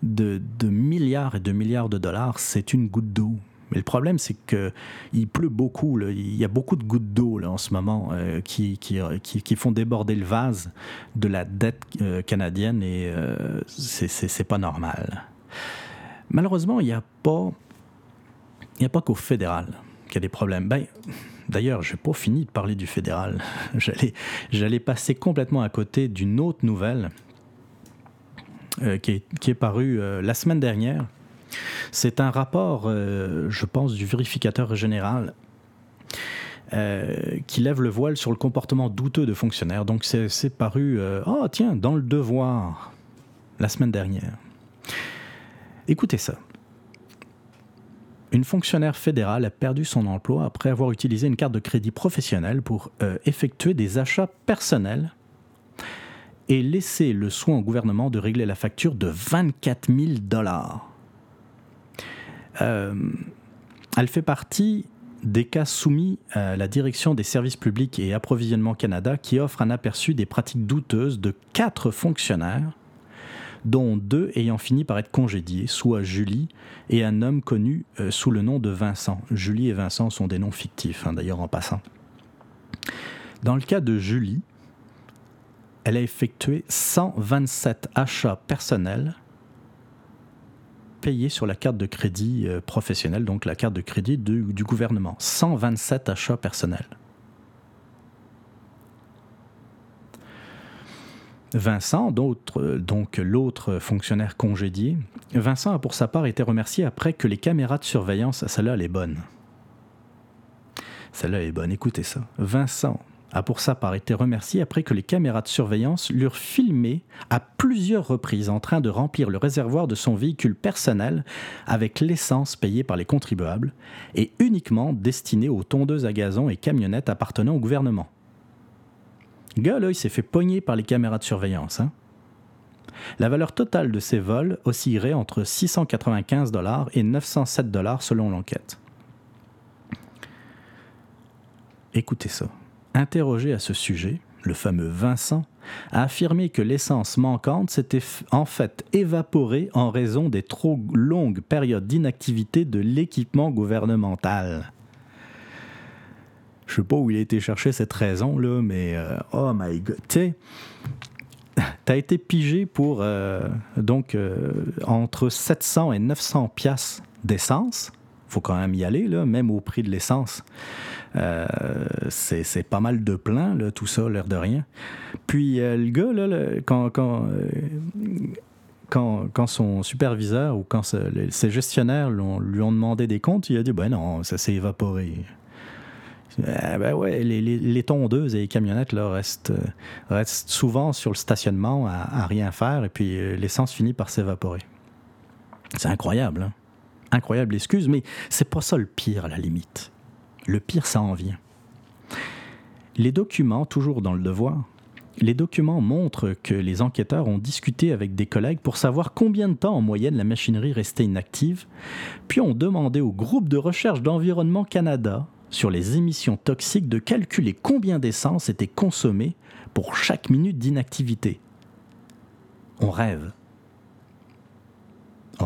de, de milliards et de milliards de dollars, c'est une goutte d'eau. Mais le problème, c'est qu'il pleut beaucoup. Il y a beaucoup de gouttes d'eau en ce moment euh, qui, font déborder le vase de la dette euh, canadienne et euh, c'est pas normal. Malheureusement, il n'y a pas, qu'au fédéral qu'il y a des problèmes. Ben, D'ailleurs, je n'ai pas fini de parler du fédéral. [LAUGHS] J'allais passer complètement à côté d'une autre nouvelle est, qui, est, parue la semaine dernière c'est un rapport, euh, je pense, du vérificateur général euh, qui lève le voile sur le comportement douteux de fonctionnaires. Donc c'est paru, euh, oh tiens, dans le devoir, la semaine dernière. Écoutez ça. Une fonctionnaire fédérale a perdu son emploi après avoir utilisé une carte de crédit professionnelle pour effectuer des achats personnels et laisser le soin au gouvernement de régler la facture de 24 000 dollars. Euh, elle fait partie des cas soumis à la direction des services publics et approvisionnement Canada qui offre un aperçu des pratiques douteuses de quatre fonctionnaires dont deux ayant fini par être congédiés, soit Julie et un homme connu euh, sous le nom de Vincent. Julie et Vincent sont des noms fictifs, hein, d'ailleurs en passant. Dans le cas de Julie, elle a effectué 127 achats personnels payé sur la carte de crédit euh, professionnelle, donc la carte de crédit du, gouvernement. 127 achats personnels. Vincent, euh, donc l'autre fonctionnaire congédié, Vincent a pour sa part été remercié après que les caméras de surveillance, celle-là elle est bonne. Celle-là est bonne, écoutez ça. Vincent a pour sa part été remercié après que les caméras de surveillance l'eurent filmé à plusieurs reprises en train de remplir le réservoir de son véhicule personnel avec l'essence payée par les contribuables et uniquement destinée aux tondeuses à gazon et camionnettes appartenant au gouvernement. Il s'est fait pogner par les caméras de surveillance. Hein. La valeur totale de ces vols oscillerait entre 695 dollars et 907 dollars selon l'enquête. Écoutez ça. Interrogé à ce sujet, le fameux Vincent a affirmé que l'essence manquante s'était en fait évaporée en raison des trop longues périodes d'inactivité de l'équipement gouvernemental. Je sais pas où il a été chercher cette raison là, mais euh, oh my god, tu [LAUGHS] t'as été pigé pour euh, donc euh, entre 700 et 900 piastres d'essence. Faut quand même y aller là, même au prix de l'essence. Euh, c'est pas mal de plans, là, tout ça, l'air de rien. Puis euh, le gars, là, quand, euh, quand, quand, son superviseur ou quand ses gestionnaires lui ont demandé des comptes, il a dit Ben non, ça s'est évaporé. ben ouais, les, les, tondeuses et les camionnettes là, restent, restent souvent sur le stationnement à, à rien faire et puis l'essence finit par s'évaporer. C'est incroyable. Hein? Incroyable excuse, mais c'est pas ça le pire à la limite. Le pire, ça en vient. Les documents, toujours dans le devoir, les documents montrent que les enquêteurs ont discuté avec des collègues pour savoir combien de temps en moyenne la machinerie restait inactive, puis ont demandé au groupe de recherche d'Environnement Canada sur les émissions toxiques de calculer combien d'essence était consommée pour chaque minute d'inactivité. On rêve.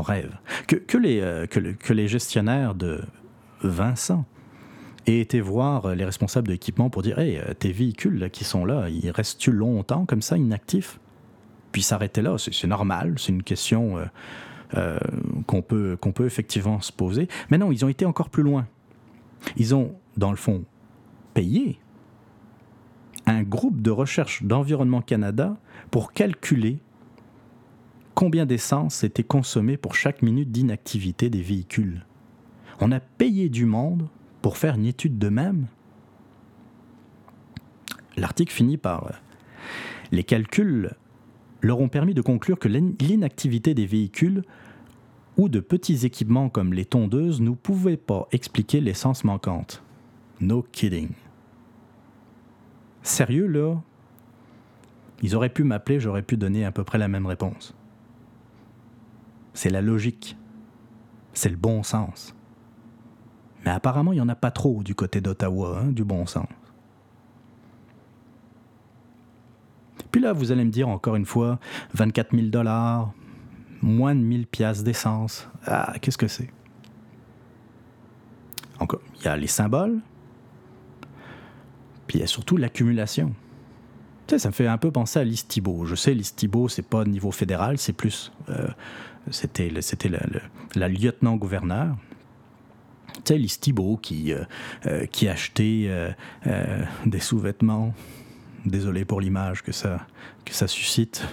Rêve. Que, les, euh, que les gestionnaires de Vincent et été voir les responsables d'équipement pour dire Hey, tes véhicules qui sont là, ils restent-tu longtemps comme ça, inactifs? Puis s'arrêter là, c'est normal, c'est une question euh, euh, qu'on peut, qu'on peut effectivement se poser. Mais non, ils ont été encore plus loin. Ils ont, dans le fond, payé un groupe de recherche d'Environnement Canada pour calculer combien d'essence était consommée pour chaque minute d'inactivité des véhicules. On a payé du monde pour faire une étude de même L'article finit par euh, Les calculs leur ont permis de conclure que l'inactivité des véhicules ou de petits équipements comme les tondeuses ne pouvaient pas expliquer l'essence manquante. No kidding. Sérieux, là? Ils auraient pu m'appeler, j'aurais pu donner à peu près la même réponse. C'est la logique. C'est le bon sens. Mais apparemment, il n'y en a pas trop du côté d'Ottawa, hein, du bon sens. Puis là, vous allez me dire encore une fois, 24 000 dollars, moins de 1000 piastres d'essence. Ah, qu'est-ce que c'est? Encore, il y a les symboles, puis il y a surtout l'accumulation. Tu sais, ça me fait un peu penser à l'Istibo. Je sais, l'Istibo, c'est pas niveau fédéral, c'est plus. Euh, c'était la, lieutenant-gouverneur. Tu sais, l'Istibo qui, euh, euh, qui achetait des sous-vêtements. Désolé pour l'image que ça, que ça suscite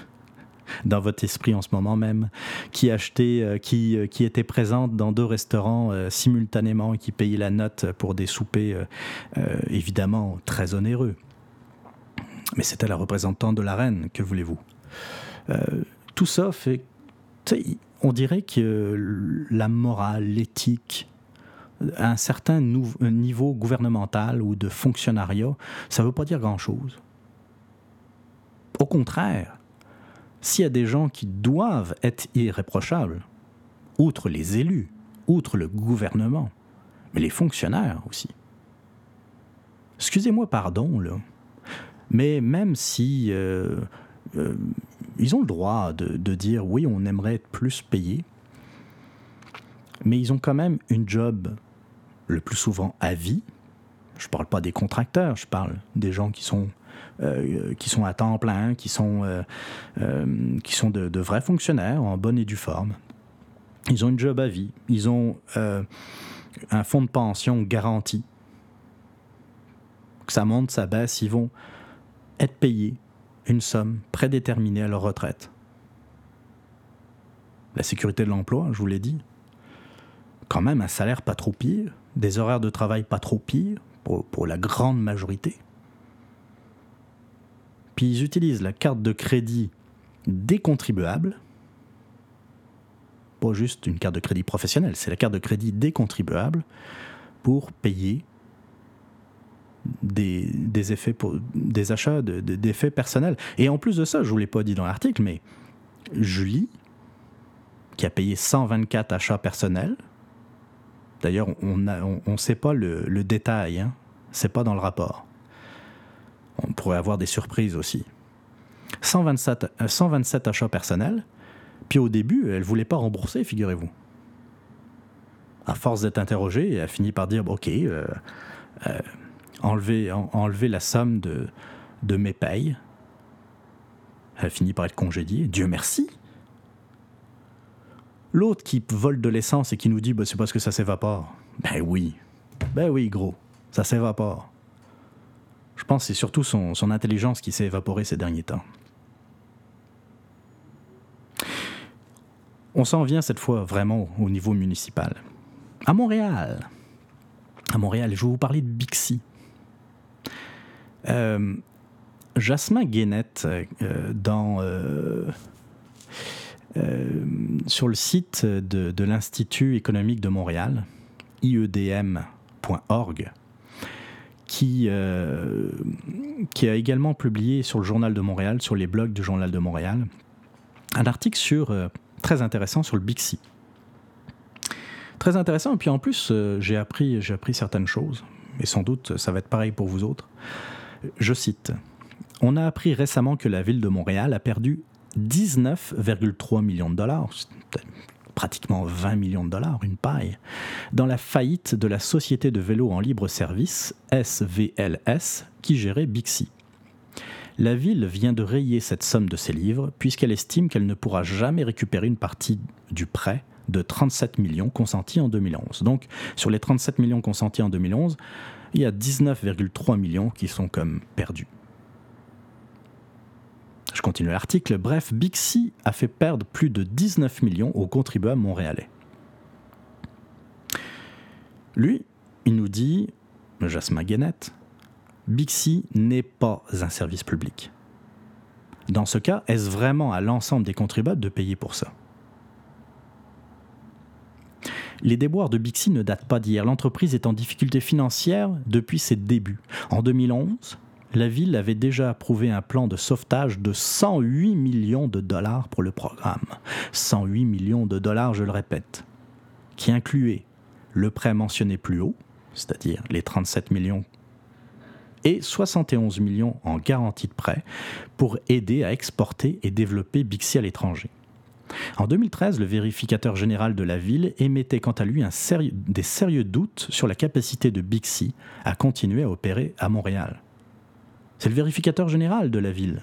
dans votre esprit en ce moment même, qui achetait, euh, qui, euh, qui était présente dans deux restaurants euh, simultanément et qui payait la note pour des soupers évidemment très onéreux. Mais c'était la représentante de la reine, que voulez-vous? Tout ça fait... On dirait que la morale, l'éthique, à un certain niveau gouvernemental ou de fonctionnariat, ça ne veut pas dire grand-chose. Au contraire, s'il y a des gens qui doivent être irréprochables, outre les élus, outre le gouvernement, mais les fonctionnaires aussi. Excusez-moi, pardon, là. Mais même si euh, euh, ils ont le droit de, de, dire oui, on aimerait être plus payé, mais ils ont quand même une job le plus souvent à vie. Je ne parle pas des contracteurs, je parle des gens qui sont euh, qui sont à temps plein, qui sont, euh, euh, qui sont de, vrais fonctionnaires en bonne et due forme. Ils ont une job à vie. Ils ont un fonds de pension garanti. Que ça monte, ça baisse, ils vont être payés une somme prédéterminée à leur retraite. La sécurité de l'emploi, je vous l'ai dit. Quand même un salaire pas trop pire, des horaires de travail pas trop pires pour, la grande majorité. Puis ils utilisent la carte de crédit des contribuables, pas juste une carte de crédit professionnelle, c'est la carte de crédit des pour payer des, effets pour, des achats d'effets personnels. Et en plus de ça, je ne vous l'ai pas dit dans l'article, mais Julie, qui a payé 124 achats personnels, d'ailleurs on ne on, sait pas le, le détail, hein, c'est pas dans le rapport on pourrait avoir des surprises aussi. 127, 127 euh, achats personnels, puis au début, elle ne voulait pas rembourser, figurez-vous. À force d'être interrogée, elle a fini par dire Ok, euh, euh, enlever, la somme de, mes payes. Elle a fini par être congédiée. Dieu merci. L'autre qui vole de l'essence et qui nous dit bah, C'est parce que ça s'évapore. Ben oui. Ben oui, gros. Ça s'évapore. Je pense que c'est surtout son, intelligence qui s'est évaporée ces derniers temps. On s'en vient cette fois vraiment au niveau municipal. À Montréal, à Montréal, je vais vous parler de Bixi. Euh, Jasmin Guénette, euh, euh, sur le site de, l'Institut économique de Montréal, iedm.org, qui, a également publié sur le Journal de Montréal, sur les blogs du Journal de Montréal, un article très intéressant sur le Bixi. Très intéressant, et puis en plus, j'ai appris, j'ai appris certaines choses, et sans doute ça va être pareil pour vous autres. Je cite On a appris récemment que la ville de Montréal a perdu 19,3 millions de dollars, pratiquement 20 millions de dollars, une paille, dans la faillite de la société de vélo en libre service, SVLS, qui gérait Bixi. La ville vient de rayer cette somme de ses livres puisqu'elle estime qu'elle ne pourra jamais récupérer une partie du prêt de 37 millions consentis en 2011. Donc, sur les 37 millions consentis en 2011, il y a 19,3 millions qui sont comme perdus. Je continue l'article. Bref, Bixi a fait perdre plus de 19 millions aux contribuables montréalais. Lui, il nous dit, Jasmin Guénette, Bixi n'est pas un service public. Dans ce cas, est-ce vraiment à l'ensemble des contribuables de payer pour ça? Les déboires de Bixi ne datent pas d'hier. L'entreprise est en difficulté financière depuis ses débuts. En 2011, la ville avait déjà approuvé un plan de sauvetage de 108 millions de dollars pour le programme. 108 millions de dollars, je le répète, qui incluait le prêt mentionné plus haut, c'est-à-dire les 37 millions, et 71 millions en garantie de prêt pour aider à exporter et développer Bixi à l'étranger. En 2013, le vérificateur général de la ville émettait quant à lui un des sérieux doutes sur la capacité de Bixi à continuer à opérer à Montréal. C'est le vérificateur général de la ville.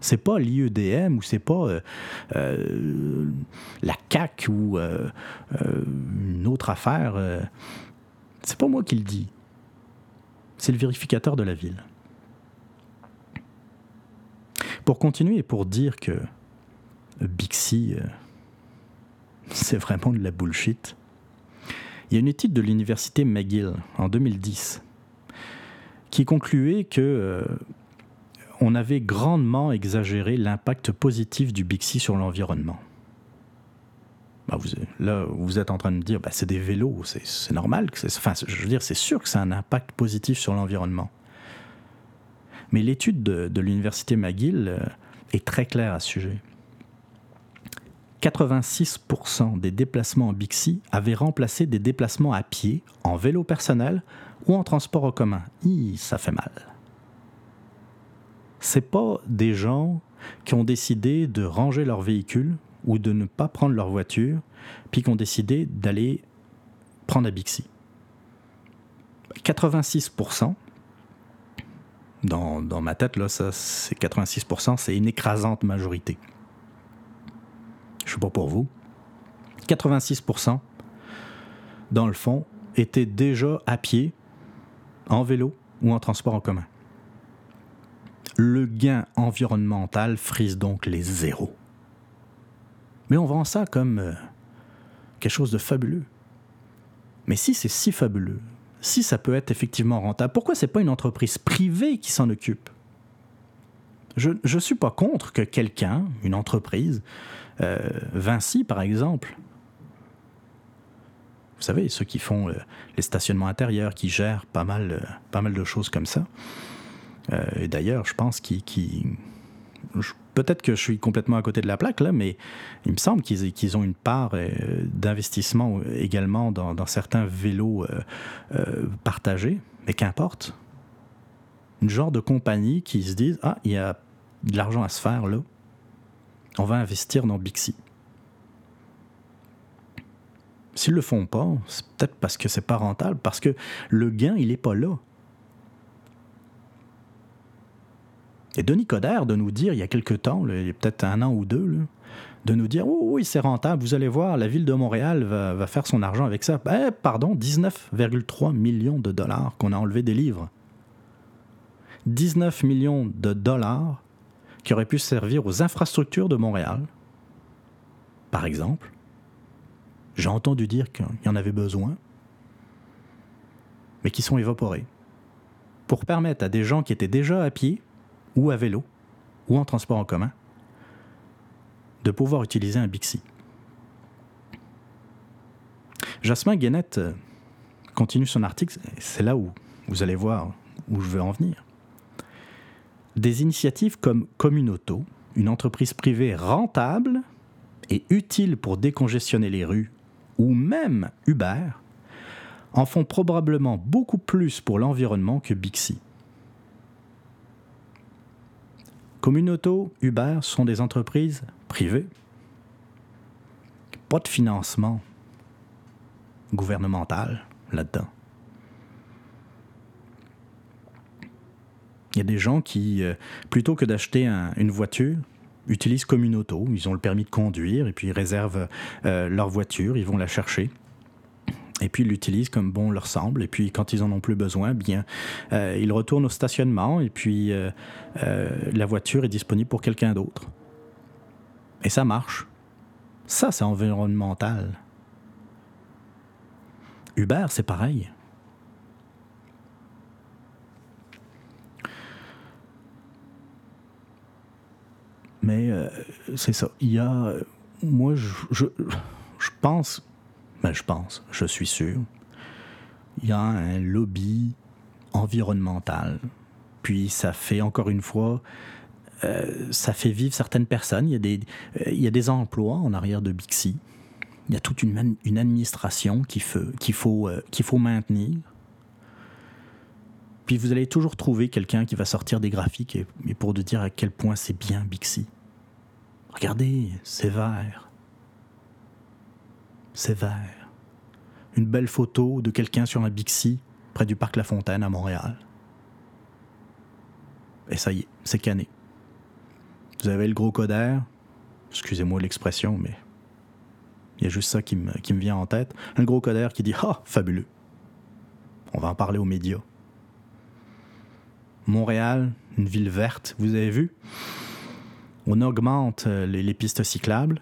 C'est pas l'IEDM ou c'est pas euh, euh, la CAC ou euh, une autre affaire. c'est pas moi qui le dis. C'est le vérificateur de la ville. Pour continuer et pour dire que Bixi, euh, c'est vraiment de la bullshit. Il y a une étude de l'université McGill en 2010 qui concluait que euh, on avait grandement exagéré l'impact positif du Bixi sur l'environnement. Bah, là, vous êtes en train de me dire, bah, c'est des vélos, c'est normal. Enfin, je veux dire, c'est sûr que c'est un impact positif sur l'environnement. Mais l'étude de, de l'université McGill euh, est très claire à ce sujet. 86% des déplacements en Bixi avaient remplacé des déplacements à pied, en vélo personnel ou en transport en commun. ça fait mal. C'est pas des gens qui ont décidé de ranger leur véhicule ou de ne pas prendre leur voiture, puis qui ont décidé d'aller prendre à Bixi. 86%, dans, dans ma tête, là, ça, c'est 86%, c'est une écrasante majorité je ne sais pas pour vous, 86% dans le fond étaient déjà à pied, en vélo ou en transport en commun. Le gain environnemental frise donc les zéros. Mais on vend ça comme euh, quelque chose de fabuleux. Mais si c'est si fabuleux, si ça peut être effectivement rentable, pourquoi c'est pas une entreprise privée qui s'en occupe? Je ne suis pas contre que quelqu'un, une entreprise, euh, Vinci, par exemple, vous savez, ceux qui font euh, les stationnements intérieurs, qui gèrent pas mal, euh, pas mal de choses comme ça. et d'ailleurs, je pense qu'ils... Peut-être que je suis complètement à côté de la plaque, là, mais il me semble qu'ils ont une part d'investissement également dans, certains vélos partagés, mais qu'importe. Une genre de compagnie qui se dit Ah, il y a de l'argent à se faire là on va investir dans Bixi. S'ils le font pas, c'est peut-être parce que c'est pas rentable, parce que le gain, il n'est pas là. Et Denis Coderre de nous dire, il y a quelque temps, il y a peut-être un an ou deux, de nous dire oui, c'est rentable, vous allez voir, la ville de Montréal va, faire son argent avec ça. Eh, pardon, 19,3 millions de dollars qu'on a enlevé des livres. 19 millions de dollars qui aurait pu servir aux infrastructures de Montréal, par exemple. J'ai entendu dire qu'il y en avait besoin, mais qui sont évaporés, pour permettre à des gens qui étaient déjà à pied, ou à vélo, ou en transport en commun, de pouvoir utiliser un Bixi. Jasmin Guénette continue son article, c'est là où vous allez voir où je veux en venir. Des initiatives comme Communauto, une entreprise privée rentable et utile pour décongestionner les rues, ou même Uber, en font probablement beaucoup plus pour l'environnement que Bixi. Communauto, Uber sont des entreprises privées. Pas de financement gouvernemental là-dedans. Il y a des gens qui, euh, plutôt que d'acheter une voiture, utilisent comme une auto. Ils ont le permis de conduire et puis ils réservent euh, leur voiture, ils vont la chercher. Et puis ils l'utilisent comme bon leur semble. Et puis quand ils en ont plus besoin, bien, euh, ils retournent au stationnement et puis la voiture est disponible pour quelqu'un d'autre. Et ça marche. Ça, c'est environnemental. Uber, c'est pareil. Mais euh, c'est ça. Il y a. Moi, je, pense, Ben, je pense, je suis sûr. Il y a un lobby environnemental. Puis ça fait encore une fois, euh, ça fait vivre certaines personnes. Il y, a des, il y a des emplois en arrière de Bixi. Il y a toute une, administration qu'il faut, qu'il faut, euh, faut maintenir. Puis vous allez toujours trouver quelqu'un qui va sortir des graphiques et pour te dire à quel point c'est bien Bixi. Regardez, c'est vert. C'est vert. Une belle photo de quelqu'un sur un Bixi près du parc La Fontaine à Montréal. Et ça y est, c'est cané. Vous avez le gros coder, excusez-moi l'expression, mais il y a juste ça qui me, qui me vient en tête. Un gros coder qui dit Ah, fabuleux. On va en parler aux médias. Montréal, une ville verte, vous avez vu? On augmente euh, les, pistes cyclables.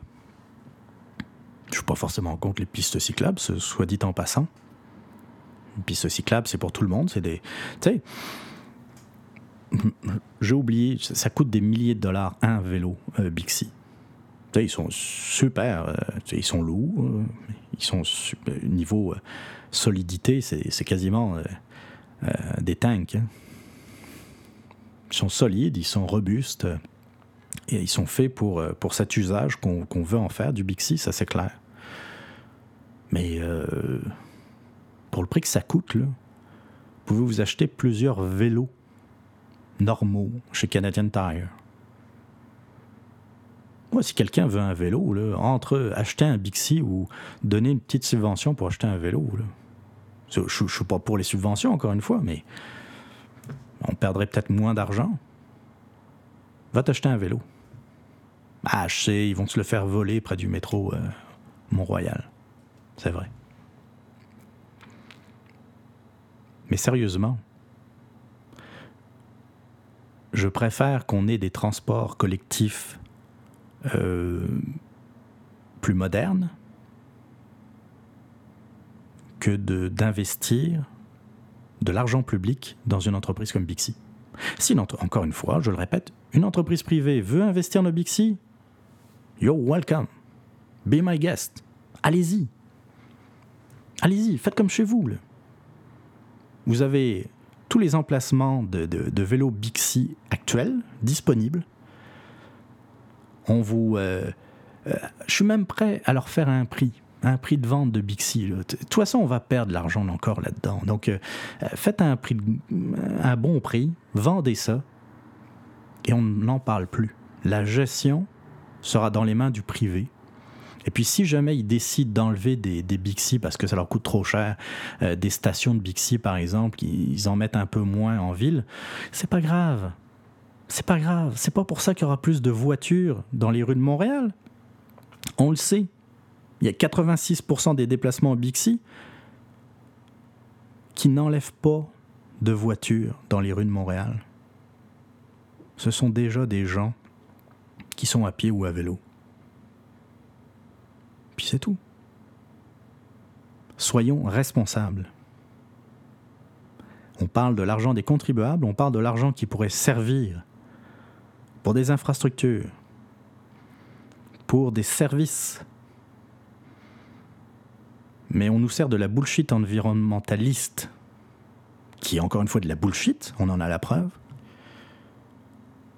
Je suis pas forcément contre les pistes cyclables, soit dit en passant. Une piste cyclable, c'est pour tout le monde. C'est des. Tu sais, j'ai oublié, ça coûte des milliers de dollars un vélo euh, Bixi. Tu sais, ils sont super, euh, ils sont lourds, ils sont niveau solidité, c'est quasiment des tanks. hein. Ils sont solides, ils sont robustes et ils sont faits pour, euh, cet usage qu'on veut en faire du Bixi, ça c'est clair. Mais euh, pour le prix que ça coûte, vous pouvez vous acheter plusieurs vélos normaux chez Canadian Tire? Moi, si quelqu'un veut un vélo, entre acheter un Bixi ou donner une petite subvention pour acheter un vélo, je ne suis pas pour les subventions, encore une fois, mais on perdrait peut-être moins d'argent. Va t'acheter un vélo. Ah, je sais, ils vont te le faire voler près du métro euh, Mont-Royal? C'est vrai. Mais sérieusement, je préfère qu'on ait des transports collectifs euh, plus modernes que d'investir de, l'argent public dans une entreprise comme Bixi. Si, une encore une fois, je le répète, une entreprise privée veut investir dans Bixi, you're welcome. Be my guest. Allez-y. Allez-y, faites comme chez vous. Vous avez tous les emplacements de, de- vélos Bixi actuels disponibles. On vous. euh, euh, je suis même prêt à leur faire un prix, un prix de vente de Bixi. De toute façon, on va perdre de l'argent encore là-dedans. Donc, euh, faites un, prix, un bon prix, vendez ça, et on n'en parle plus. La gestion sera dans les mains du privé. Et puis, si jamais ils décident d'enlever des, des Bixi parce que ça leur coûte trop cher, euh, des stations de Bixi par exemple, ils en mettent un peu moins en ville, c'est pas grave. C'est pas grave. C'est pas pour ça qu'il y aura plus de voitures dans les rues de Montréal. On le sait. Il y a 86% des déplacements Bixi qui n'enlèvent pas de voitures dans les rues de Montréal. Ce sont déjà des gens qui sont à pied ou à vélo. Puis c'est tout. Soyons responsables. On parle de l'argent des contribuables, on parle de l'argent qui pourrait servir pour des infrastructures, pour des services. Mais on nous sert de la bullshit environnementaliste, qui est encore une fois de la bullshit, on en a la preuve,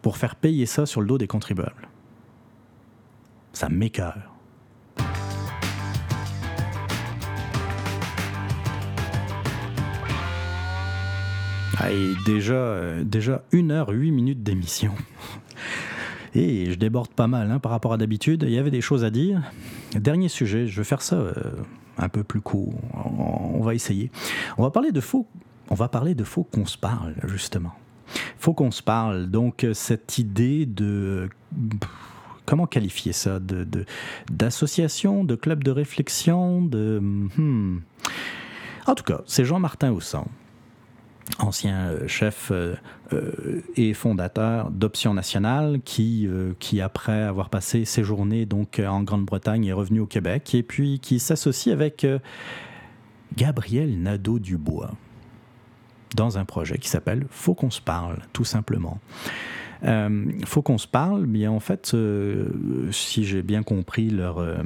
pour faire payer ça sur le dos des contribuables. Ça m'écœure. Et déjà, euh, déjà 1 heure 8 minutes d'émission. [LAUGHS] Et je déborde pas mal hein, par rapport à d'habitude. Il y avait des choses à dire. Dernier sujet, je vais faire ça euh, un peu plus court. On, on va essayer. On va parler de faux. On va parler de faux qu'on se parle justement. Faut qu'on se parle. Donc euh, cette idée de comment qualifier ça de d'association, de, club de réflexion, de hmm. en tout cas, c'est Jean-Martin Haussan ancien euh, chef euh, euh, et fondateur d'Option Nationale, qui, qui après avoir passé ses journées donc en Grande-Bretagne est revenu au Québec et puis qui s'associe avec Gabriel Nadeau-Dubois dans un projet qui s'appelle Faut qu'on se parle, tout simplement. Euh, faut qu'on se parle, mais en fait, euh, si j'ai bien compris leur, euh,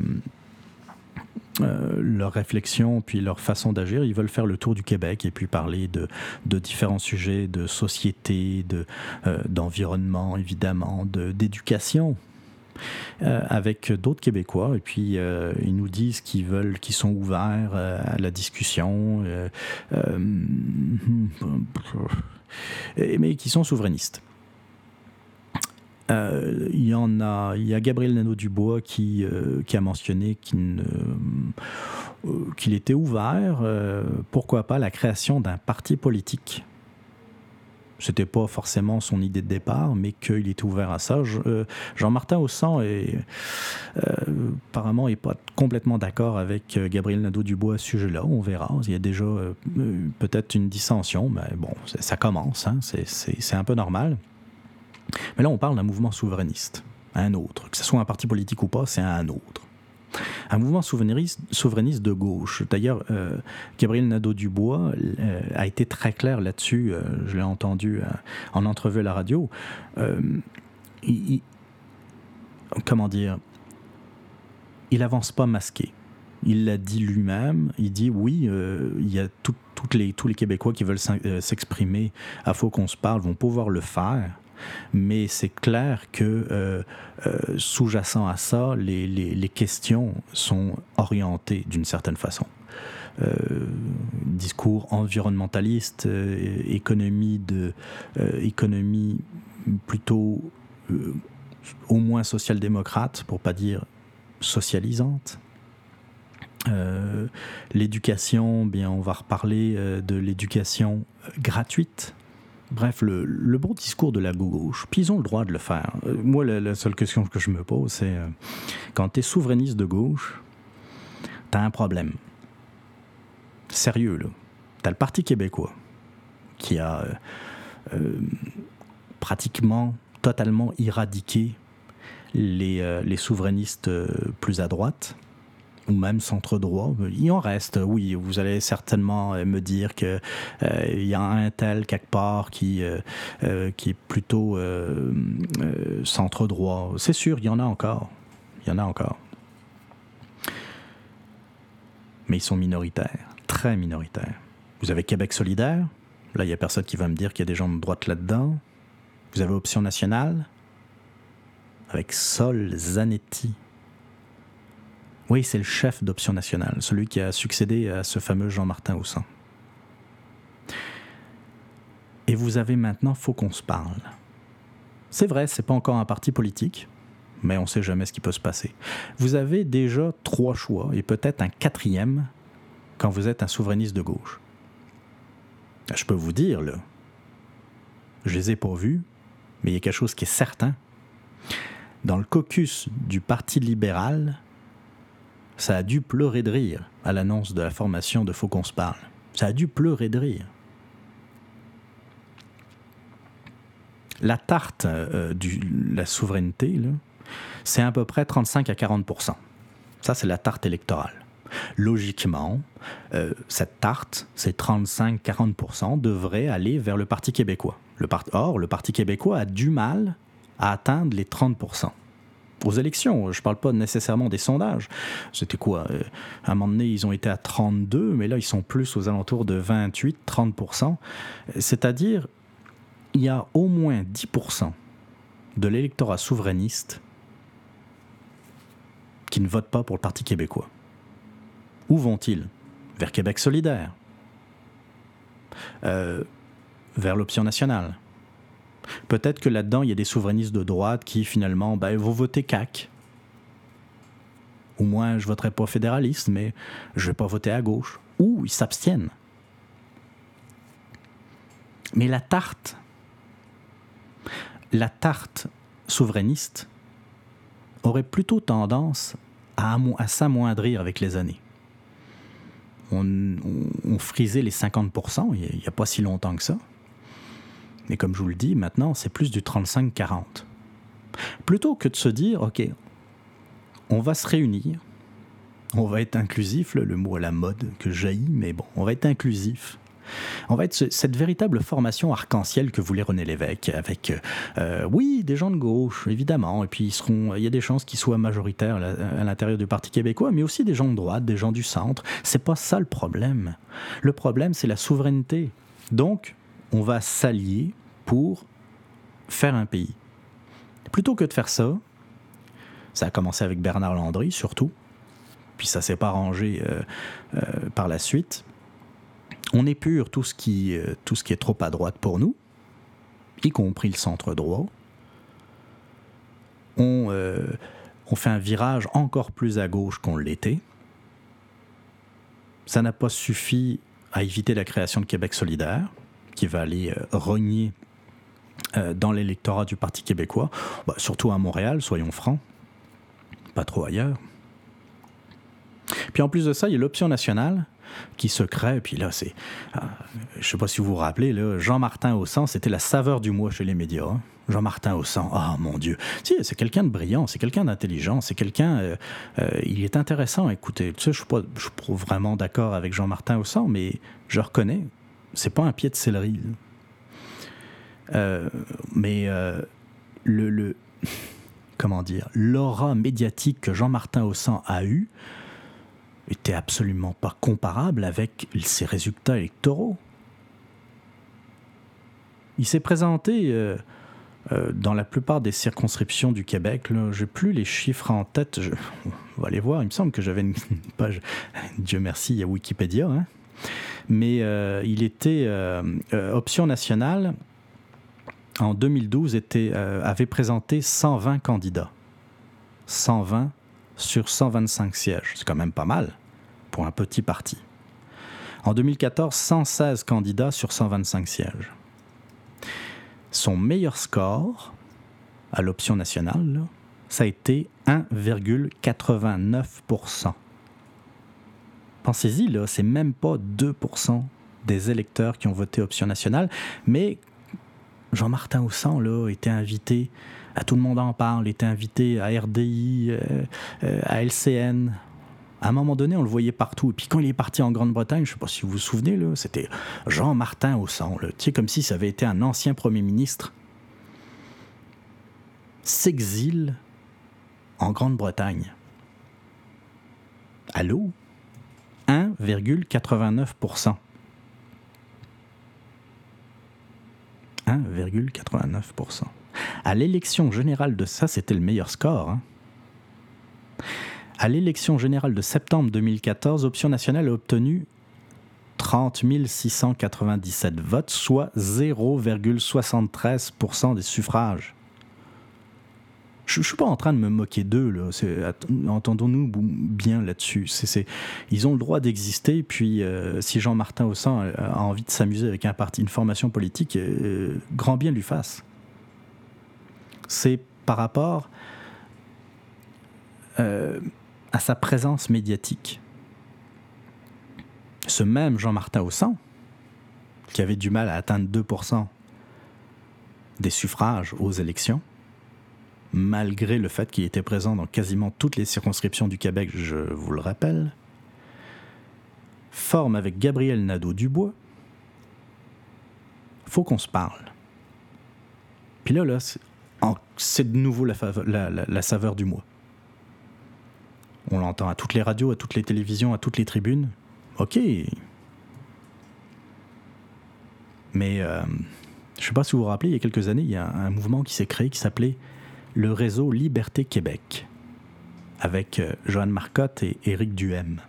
leur réflexion puis leur façon d'agir. Ils veulent faire le tour du Québec et puis parler de, de différents sujets de société, de, d'environnement évidemment, de, d'éducation. avec d'autres Québécois et puis ils nous disent qu'ils veulent, qu'ils sont ouverts à la discussion, [LAUGHS] mais qui sont souverainistes. Euh, il y en a, il y a Gabriel Nadeau-Dubois qui, euh, qui a mentionné qu'il euh, était ouvert, pourquoi pas, la création d'un parti politique. C'était pas forcément son idée de départ, mais qu'il était ouvert à ça. Jean-Martin Haussan est apparemment est pas complètement d'accord avec Gabriel Nadeau-Dubois à ce sujet-là. On verra. Il y a déjà peut-être une dissension, mais bon, ça commence. Hein. C'est un peu normal. Mais là, on parle d'un mouvement souverainiste, un autre. Que ce soit un parti politique ou pas, c'est un autre. Un mouvement souverainiste, de gauche. D'ailleurs, euh, Gabriel Nadeau-Dubois euh, a été très clair là-dessus. Euh, je l'ai entendu en entrevue à la radio. comment dire Il avance pas masqué. Il l'a dit lui-même. Il dit oui, il y a tous les Québécois qui veulent s'exprimer à Faut qu'on se parle vont pouvoir le faire mais c'est clair que euh, euh, sous-jacent à ça, les, questions sont orientées d'une certaine façon. Euh, discours environnementaliste, économie, de, économie plutôt au moins social-démocrate, pour pas dire socialisante. l'éducation, bien, on va reparler de l'éducation gratuite Bref, le, bon discours de la gauche, puis ils ont le droit de le faire. Euh, moi, la, seule question que je me pose, c'est euh, quand tu es souverainiste de gauche, tu as un problème. Sérieux, là. Tu as le Parti québécois qui a euh, pratiquement totalement éradiqué les, les souverainistes plus à droite ou même centre droit. Il en reste, oui. Vous allez certainement euh, me dire qu'il euh, il y a un tel quelque part qui, euh, qui est plutôt centre droit. C'est sûr, il y en a encore. Il y en a encore. Mais ils sont minoritaires, très minoritaires. Vous avez Québec solidaire. Là, il n'y a personne qui va me dire qu'il y a des gens de droite là-dedans. Vous avez Option nationale avec Sol Zanetti, oui, c'est le chef d'Option Nationale, celui qui a succédé à ce fameux Jean-Martin Haussin. Et vous avez maintenant Faut qu'on se parle. C'est vrai, c'est pas encore un parti politique, mais on sait jamais ce qui peut se passer. Vous avez déjà trois choix et peut-être un quatrième quand vous êtes un souverainiste de gauche. Je peux vous dire, là, je les ai pas vus, mais il y a quelque chose qui est certain. Dans le caucus du Parti libéral, ça a dû pleurer de rire à l'annonce de la formation de Faut qu'on se parle. Ça a dû pleurer de rire. La tarte euh, de la souveraineté, c'est à peu près 35 à 40 Ça, c'est la tarte électorale. Logiquement, euh, cette tarte, ces 35-40% devrait aller vers le Parti québécois. Or, le Parti québécois a du mal à atteindre les 30 aux élections. Je ne parle pas nécessairement des sondages. C'était quoi euh, À un moment donné, ils ont été à 32, mais là, ils sont plus aux alentours de 28-30% C'est-à-dire, il y a au moins 10% de l'électorat souverainiste qui ne vote pas pour le Parti québécois. Où vont-ils? Vers Québec solidaire euh, Vers l'option nationale Peut-être que là-dedans, il y a des souverainistes de droite qui, finalement, ben, vont voter CAC. Ou moins, je voterai pas fédéraliste, mais je vais pas voter à gauche. Ou ils s'abstiennent. Mais la tarte, la tarte souverainiste aurait plutôt tendance à, à s'amoindrir avec les années. On, on, frisait les 50% il n'y a pas si longtemps que ça. Mais comme je vous le dis, maintenant, c'est plus du 35-40. Plutôt que de se dire, OK, on va se réunir, on va être inclusif, le mot à la mode que jaillit, mais bon, on va être inclusif. On va être cette véritable formation arc-en-ciel que voulait René Lévesque, avec, euh, oui, des gens de gauche, évidemment, et puis ils seront, il y a des chances qu'ils soient majoritaires à l'intérieur du Parti québécois, mais aussi des gens de droite, des gens du centre. C'est pas ça le problème. Le problème, c'est la souveraineté. Donc, on va s'allier pour faire un pays. Plutôt que de faire ça, ça a commencé avec Bernard Landry surtout, puis ça s'est pas arrangé euh, euh, par la suite. On épure tout ce, qui, euh, tout ce qui est trop à droite pour nous, y compris le centre droit. On, on fait un virage encore plus à gauche qu'on l'était. Ça n'a pas suffi à éviter la création de Québec solidaire, qui va aller rogner dans l'électorat du Parti québécois, bah, surtout à Montréal, soyons francs, pas trop ailleurs. Puis en plus de ça, il y a l'option nationale qui se crée. Puis là, c'est. Euh, je sais pas si vous vous rappelez, Jean-Martin Haussan, c'était la saveur du mois chez les médias. Hein. Jean-Martin Haussan, ah mon Dieu. Si, c'est quelqu'un de brillant, c'est quelqu'un d'intelligent, c'est quelqu'un. Euh, euh, il est intéressant à écouter. Tu sais, je suis pas, vraiment d'accord avec Jean-Martin Haussan, mais je reconnais, c'est pas un pied de céleri. Mais le, le [LAUGHS] comment dire, l'aura médiatique que Jean-Martin Haussan a eue était absolument pas comparable avec ses résultats électoraux. Il s'est présenté euh, euh, dans la plupart des circonscriptions du Québec. Je n'ai plus les chiffres en tête. on va aller voir. Il me semble que j'avais une page. [LAUGHS] Dieu merci, il y a Wikipédia. Hein. Mais euh, il était option nationale en 2012 était, avait présenté 120 candidats. 120 sur 125 sièges. C'est quand même pas mal pour un petit parti. En 2014, 116 candidats sur 125 sièges. Son meilleur score à l'option nationale, ça a été 1,89%. Pensez-y, c'est même pas 2% des électeurs qui ont voté option nationale, mais Jean-Martin Haussan là, était invité, à Tout le monde en parle, était invité à RDI, euh, euh, à LCN, à un moment donné, on le voyait partout. Et puis quand il est parti en Grande-Bretagne, je ne sais pas si vous vous souvenez, c'était Jean-Martin au sang. Tu sais, comme si ça avait été un ancien Premier ministre. S'exile en Grande-Bretagne. Allô? 1,89%. 1,89%. À l'élection générale de ça, c'était le meilleur score. Hein. À l'élection générale de septembre 2014, Option nationale a obtenu 30 697 votes, soit 0,73% des suffrages. Je ne suis pas en train de me moquer d'eux, entendons-nous bien là-dessus. ils ont le droit d'exister, puis euh, si Jean-Martin Haussan a, envie de s'amuser avec un parti, une formation politique, euh, grand bien lui fasse. C'est par rapport euh, à sa présence médiatique. Ce même Jean-Martin Haussan, qui avait du mal à atteindre 2% des suffrages aux élections, malgré le fait qu'il était présent dans quasiment toutes les circonscriptions du Québec, je vous le rappelle, forme avec Gabriel Nadeau-Dubois, faut qu'on se parle. Puis là, là c'est de nouveau la, saveur du mois. On l'entend à toutes les radios, à toutes les télévisions, à toutes les tribunes. Ok. Mais euh, je ne sais pas si vous vous rappelez, il y a quelques années, il y a un, mouvement qui s'est créé qui s'appelait le réseau Liberté Québec, avec euh, Joanne Marcotte et Éric Duhem.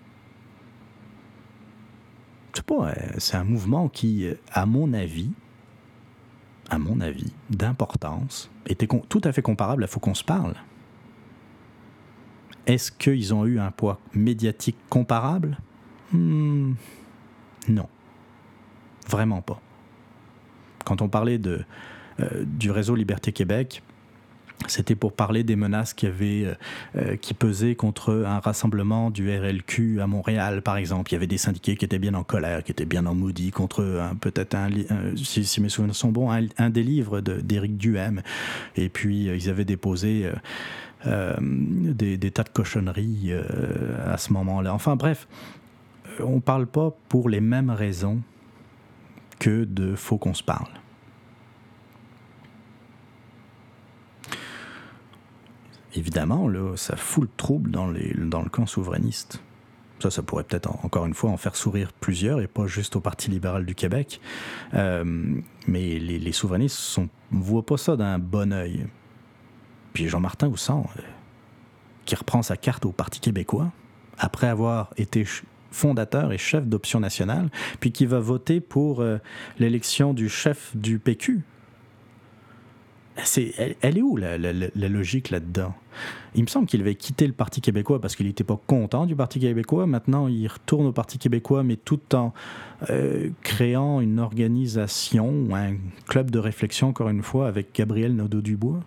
C'est euh, un mouvement qui, à mon avis, à mon avis, d'importance, était tout à fait comparable à Faut qu'on se parle. Est-ce qu'ils ont eu un poids médiatique comparable? Hmm, Non. Vraiment pas. Quand on parlait euh, du réseau Liberté Québec, c'était pour parler des menaces qui, avaient, euh, euh, qui pesaient contre un rassemblement du RLQ à Montréal, par exemple. Il y avait des syndiqués qui étaient bien en colère, qui étaient bien en maudit contre peut-être, un, si, mes souvenirs sont bons, un, des livres d'Éric Duhem. Et puis, ils avaient déposé euh, des, tas de cochonneries euh, à ce moment-là. Enfin bref, on ne parle pas pour les mêmes raisons que de faut qu'on se parle. Évidemment, là, ça fout le trouble dans, les, le camp souverainiste. Ça, ça pourrait peut-être encore une fois en faire sourire plusieurs et pas juste au Parti libéral du Québec. Euh, mais les, souverainistes ne voient pas ça d'un bon oeil. Puis Jean-Martin Houssan, euh, qui reprend sa carte au Parti québécois, après avoir été fondateur et chef d'Option nationale, puis qui va voter pour euh, l'élection du chef du PQ, elle, est où la, logique là-dedans? Il me semble qu'il avait quitté le Parti québécois parce qu'il n'était pas content du Parti québécois. Maintenant, il retourne au Parti québécois, mais tout en euh, créant une organisation, un club de réflexion, encore une fois, avec Gabriel Nadeau-Dubois.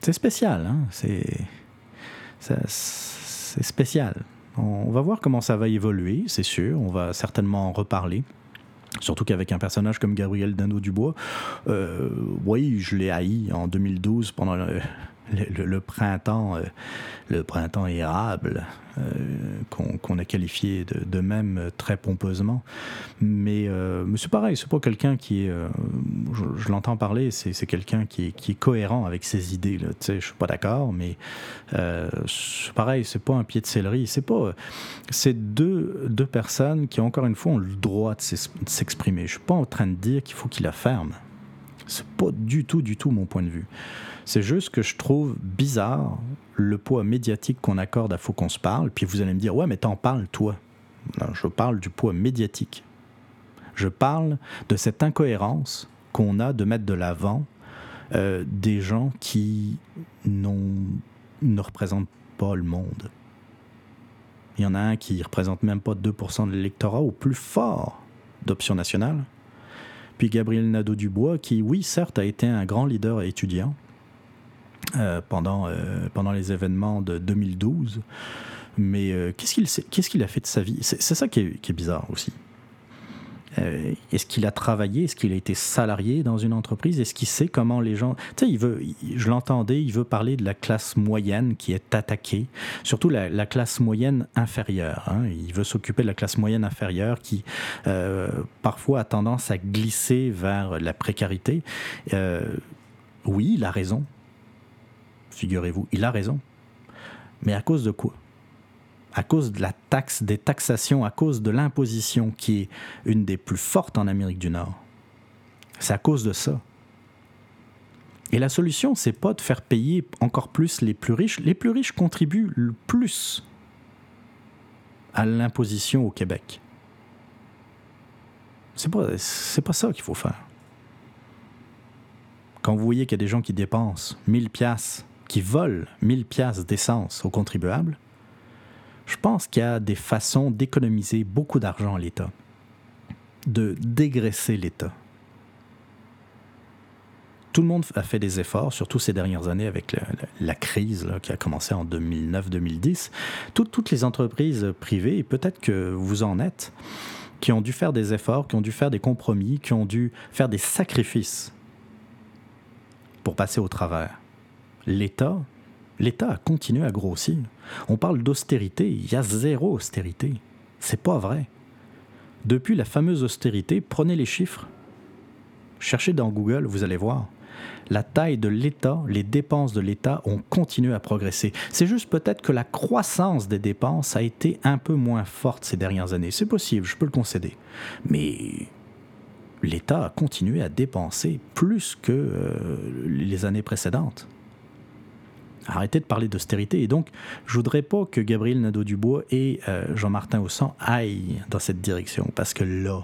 C'est spécial, hein? C'est spécial. On va voir comment ça va évoluer, c'est sûr. On va certainement en reparler. Surtout qu'avec un personnage comme Gabriel Dano-Dubois, euh, oui, je l'ai haï en 2012 pendant le, printemps, euh, le printemps érable, euh, qu'on a qualifié de, même très pompeusement. Mais, euh, c'est pareil, c'est pas quelqu'un qui est. je, l'entends parler, c'est quelqu'un qui est, cohérent avec ses idées. Là. Je suis pas d'accord, mais c'est pareil, c'est pas un pied de céleri. C'est pas. C'est deux, deux personnes qui, encore une fois, ont le droit de s'exprimer. Je suis pas en train de dire qu'il faut qu'il la ferme. C'est pas du tout, du tout mon point de vue. C'est juste que je trouve bizarre le poids médiatique qu'on accorde à Faut qu'on se parle. Puis vous allez me dire, ouais, mais t'en parles toi. je parle du poids médiatique. Je parle de cette incohérence qu'on a de mettre de l'avant euh, des gens qui ne représentent pas le monde. Il y en a un qui représente même pas 2% de l'électorat au plus fort d'Option nationale. Puis Gabriel Nadeau-Dubois, qui, oui, certes, a été un grand leader étudiant, euh, pendant, euh, pendant les événements de 2012. Mais euh, qu'est-ce qu'il a fait de sa vie? C'est ça qui est, bizarre aussi. Est-ce qu'il a travaillé? Est-ce qu'il a été salarié dans une entreprise? Est-ce qu'il sait comment les gens... Tu sais, il veut, je l'entendais, il veut parler de la classe moyenne qui est attaquée, surtout la, la classe moyenne inférieure. Hein. Il veut s'occuper de la classe moyenne inférieure qui, parfois, a tendance à glisser vers la précarité. oui, il a raison figurez-vous. Il a raison. Mais à cause de quoi? À cause de la taxe, des taxations, à cause de l'imposition qui est une des plus fortes en Amérique du Nord. C'est à cause de ça. Et la solution, c'est pas de faire payer encore plus les plus riches. Les plus riches contribuent le plus à l'imposition au Québec. C'est pas, pas ça qu'il faut faire. Quand vous voyez qu'il y a des gens qui dépensent 1000 pièces qui volent 1000 pièces d'essence aux contribuables, je pense qu'il y a des façons d'économiser beaucoup d'argent à l'État, de dégraisser l'État. Tout le monde a fait des efforts, surtout ces dernières années avec la, crise qui a commencé en 2009-2010. toutes les entreprises privées, et peut-être que vous en êtes, qui ont dû faire des efforts, qui ont dû faire des compromis, qui ont dû faire des sacrifices pour passer au travers l'État, a continué à grossir. On parle d'austérité, il y a zéro austérité. C'est pas vrai. Depuis la fameuse austérité, prenez les chiffres. Cherchez dans Google, vous allez voir. La taille de l'État, les dépenses de l'État ont continué à progresser. C'est juste peut-être que la croissance des dépenses a été un peu moins forte ces dernières années. C'est possible, je peux le concéder. Mais l'État a continué à dépenser plus que euh, les années précédentes. Arrêtez de parler d'austérité. Et donc, je voudrais pas que Gabriel Nadeau-Dubois et euh, Jean-Martin Haussan aillent dans cette direction, parce que là,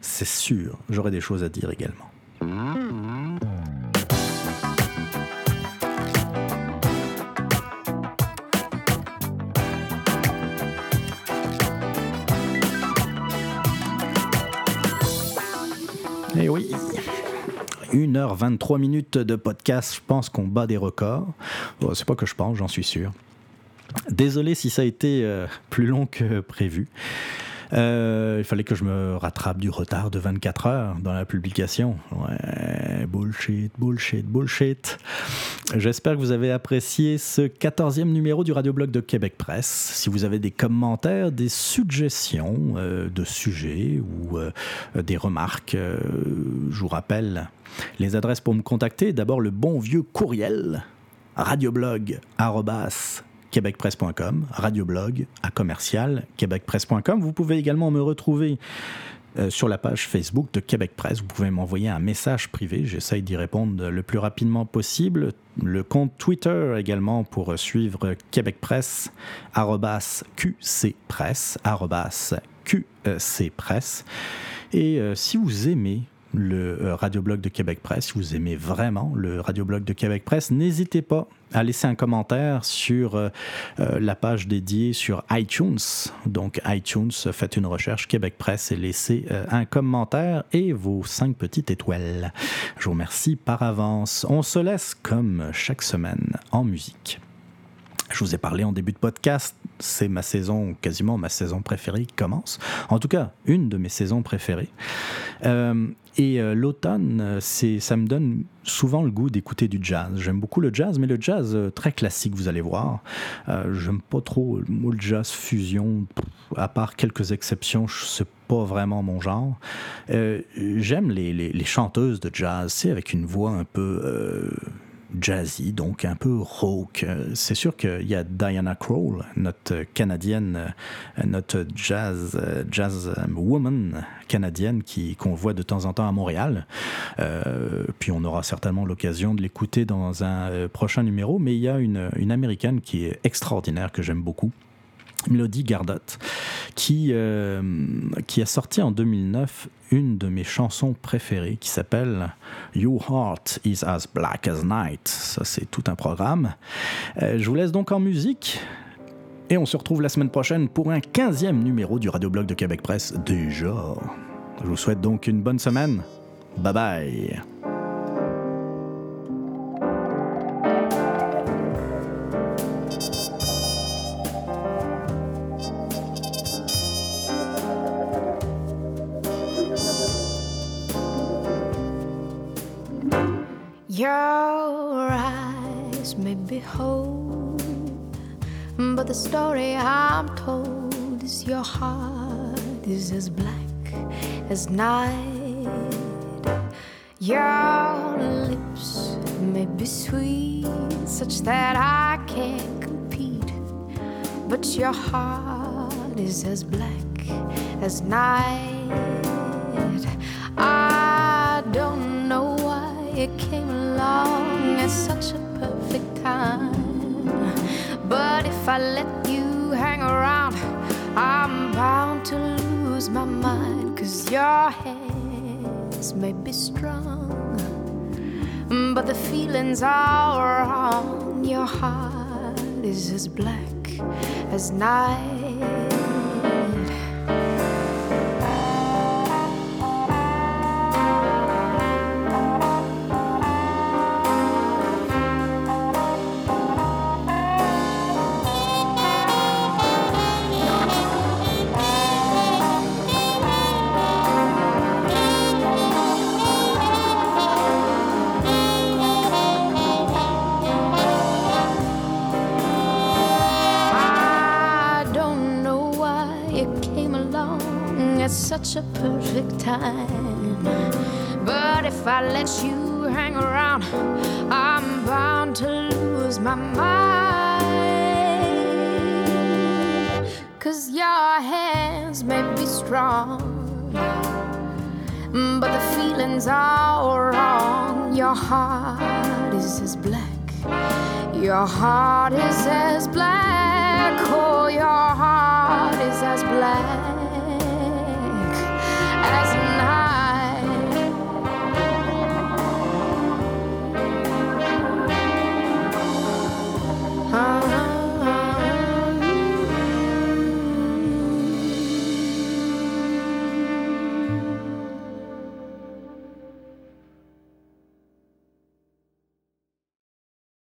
c'est sûr, j'aurais des choses à dire également. Eh oui, 1h23 minutes de podcast. Je pense qu'on bat des records. c'est pas que je pense, j'en suis sûr. Désolé si ça a été euh, plus long que prévu. Euh, il fallait que je me rattrape du retard de 24 heures dans la publication. Ouais, bullshit, bullshit, bullshit. J'espère que vous avez apprécié ce 14e numéro du radioblog de Québec Presse. Si vous avez des commentaires, des suggestions euh, de sujets ou euh, des remarques, je vous rappelle les adresses pour me contacter. D'abord le bon vieux courriel radioblog québecpresse.com, radioblog à commercial québecpresse.com. Vous pouvez également me retrouver euh, sur la page Facebook de Québec Presse. Vous pouvez m'envoyer un message privé. J'essaye d'y répondre le plus rapidement possible. Le compte Twitter également pour suivre Québec Presse, QC Presse, QC Presse. Et euh, si vous aimez le euh, radioblog de Québec Presse. Si vous aimez vraiment le radioblog de Québec Presse, n'hésitez pas à laisser un commentaire sur euh, euh, la page dédiée sur iTunes. Donc iTunes, faites une recherche Québec Presse et laissez un commentaire et vos cinq petites étoiles. Je vous remercie par avance. On se laisse comme chaque semaine en musique. Je vous ai parlé en début de podcast, c'est ma saison, quasiment ma saison préférée qui commence. En tout cas, une de mes saisons préférées. Euh, et euh, l'automne, ça me donne souvent le goût d'écouter du jazz. J'aime beaucoup le jazz, mais le jazz euh, très classique, vous allez voir. J'aime pas trop le jazz fusion, à part quelques exceptions, c'est pas vraiment mon genre. J'aime les, les, les, chanteuses de jazz, c'est avec une voix un peu jazzy, donc un peu rock. C'est sûr qu'il y a Diana Krall, notre canadienne, notre jazz, jazz woman canadienne qui, qu'on voit de temps en temps à Montréal. Euh, puis on aura certainement l'occasion de l'écouter dans un euh, prochain numéro, mais il y a une américaine qui est extraordinaire, que j'aime beaucoup. Melody Gardot, qui, euh, qui a sorti en 2009 une de mes chansons préférées qui s'appelle Your Heart is as Black as Night. Ça, c'est tout un programme. Euh, je vous laisse donc en musique. Et on se retrouve la semaine prochaine pour un 15e numéro du Radioblog de Québec Presse déjà. Je vous souhaite donc une bonne semaine. Bye bye. Story I'm told is your heart is as black as night. Your lips may be sweet, such that I can't compete, but your heart is as black as night. I don't know why it came along at such a perfect time. If I let you hang around, I'm bound to lose my mind. Cause your hands may be strong, but the feelings are wrong. Your heart is as black as night. Feelings are wrong. Your heart is as black. Your heart is as black. Oh, your heart is as black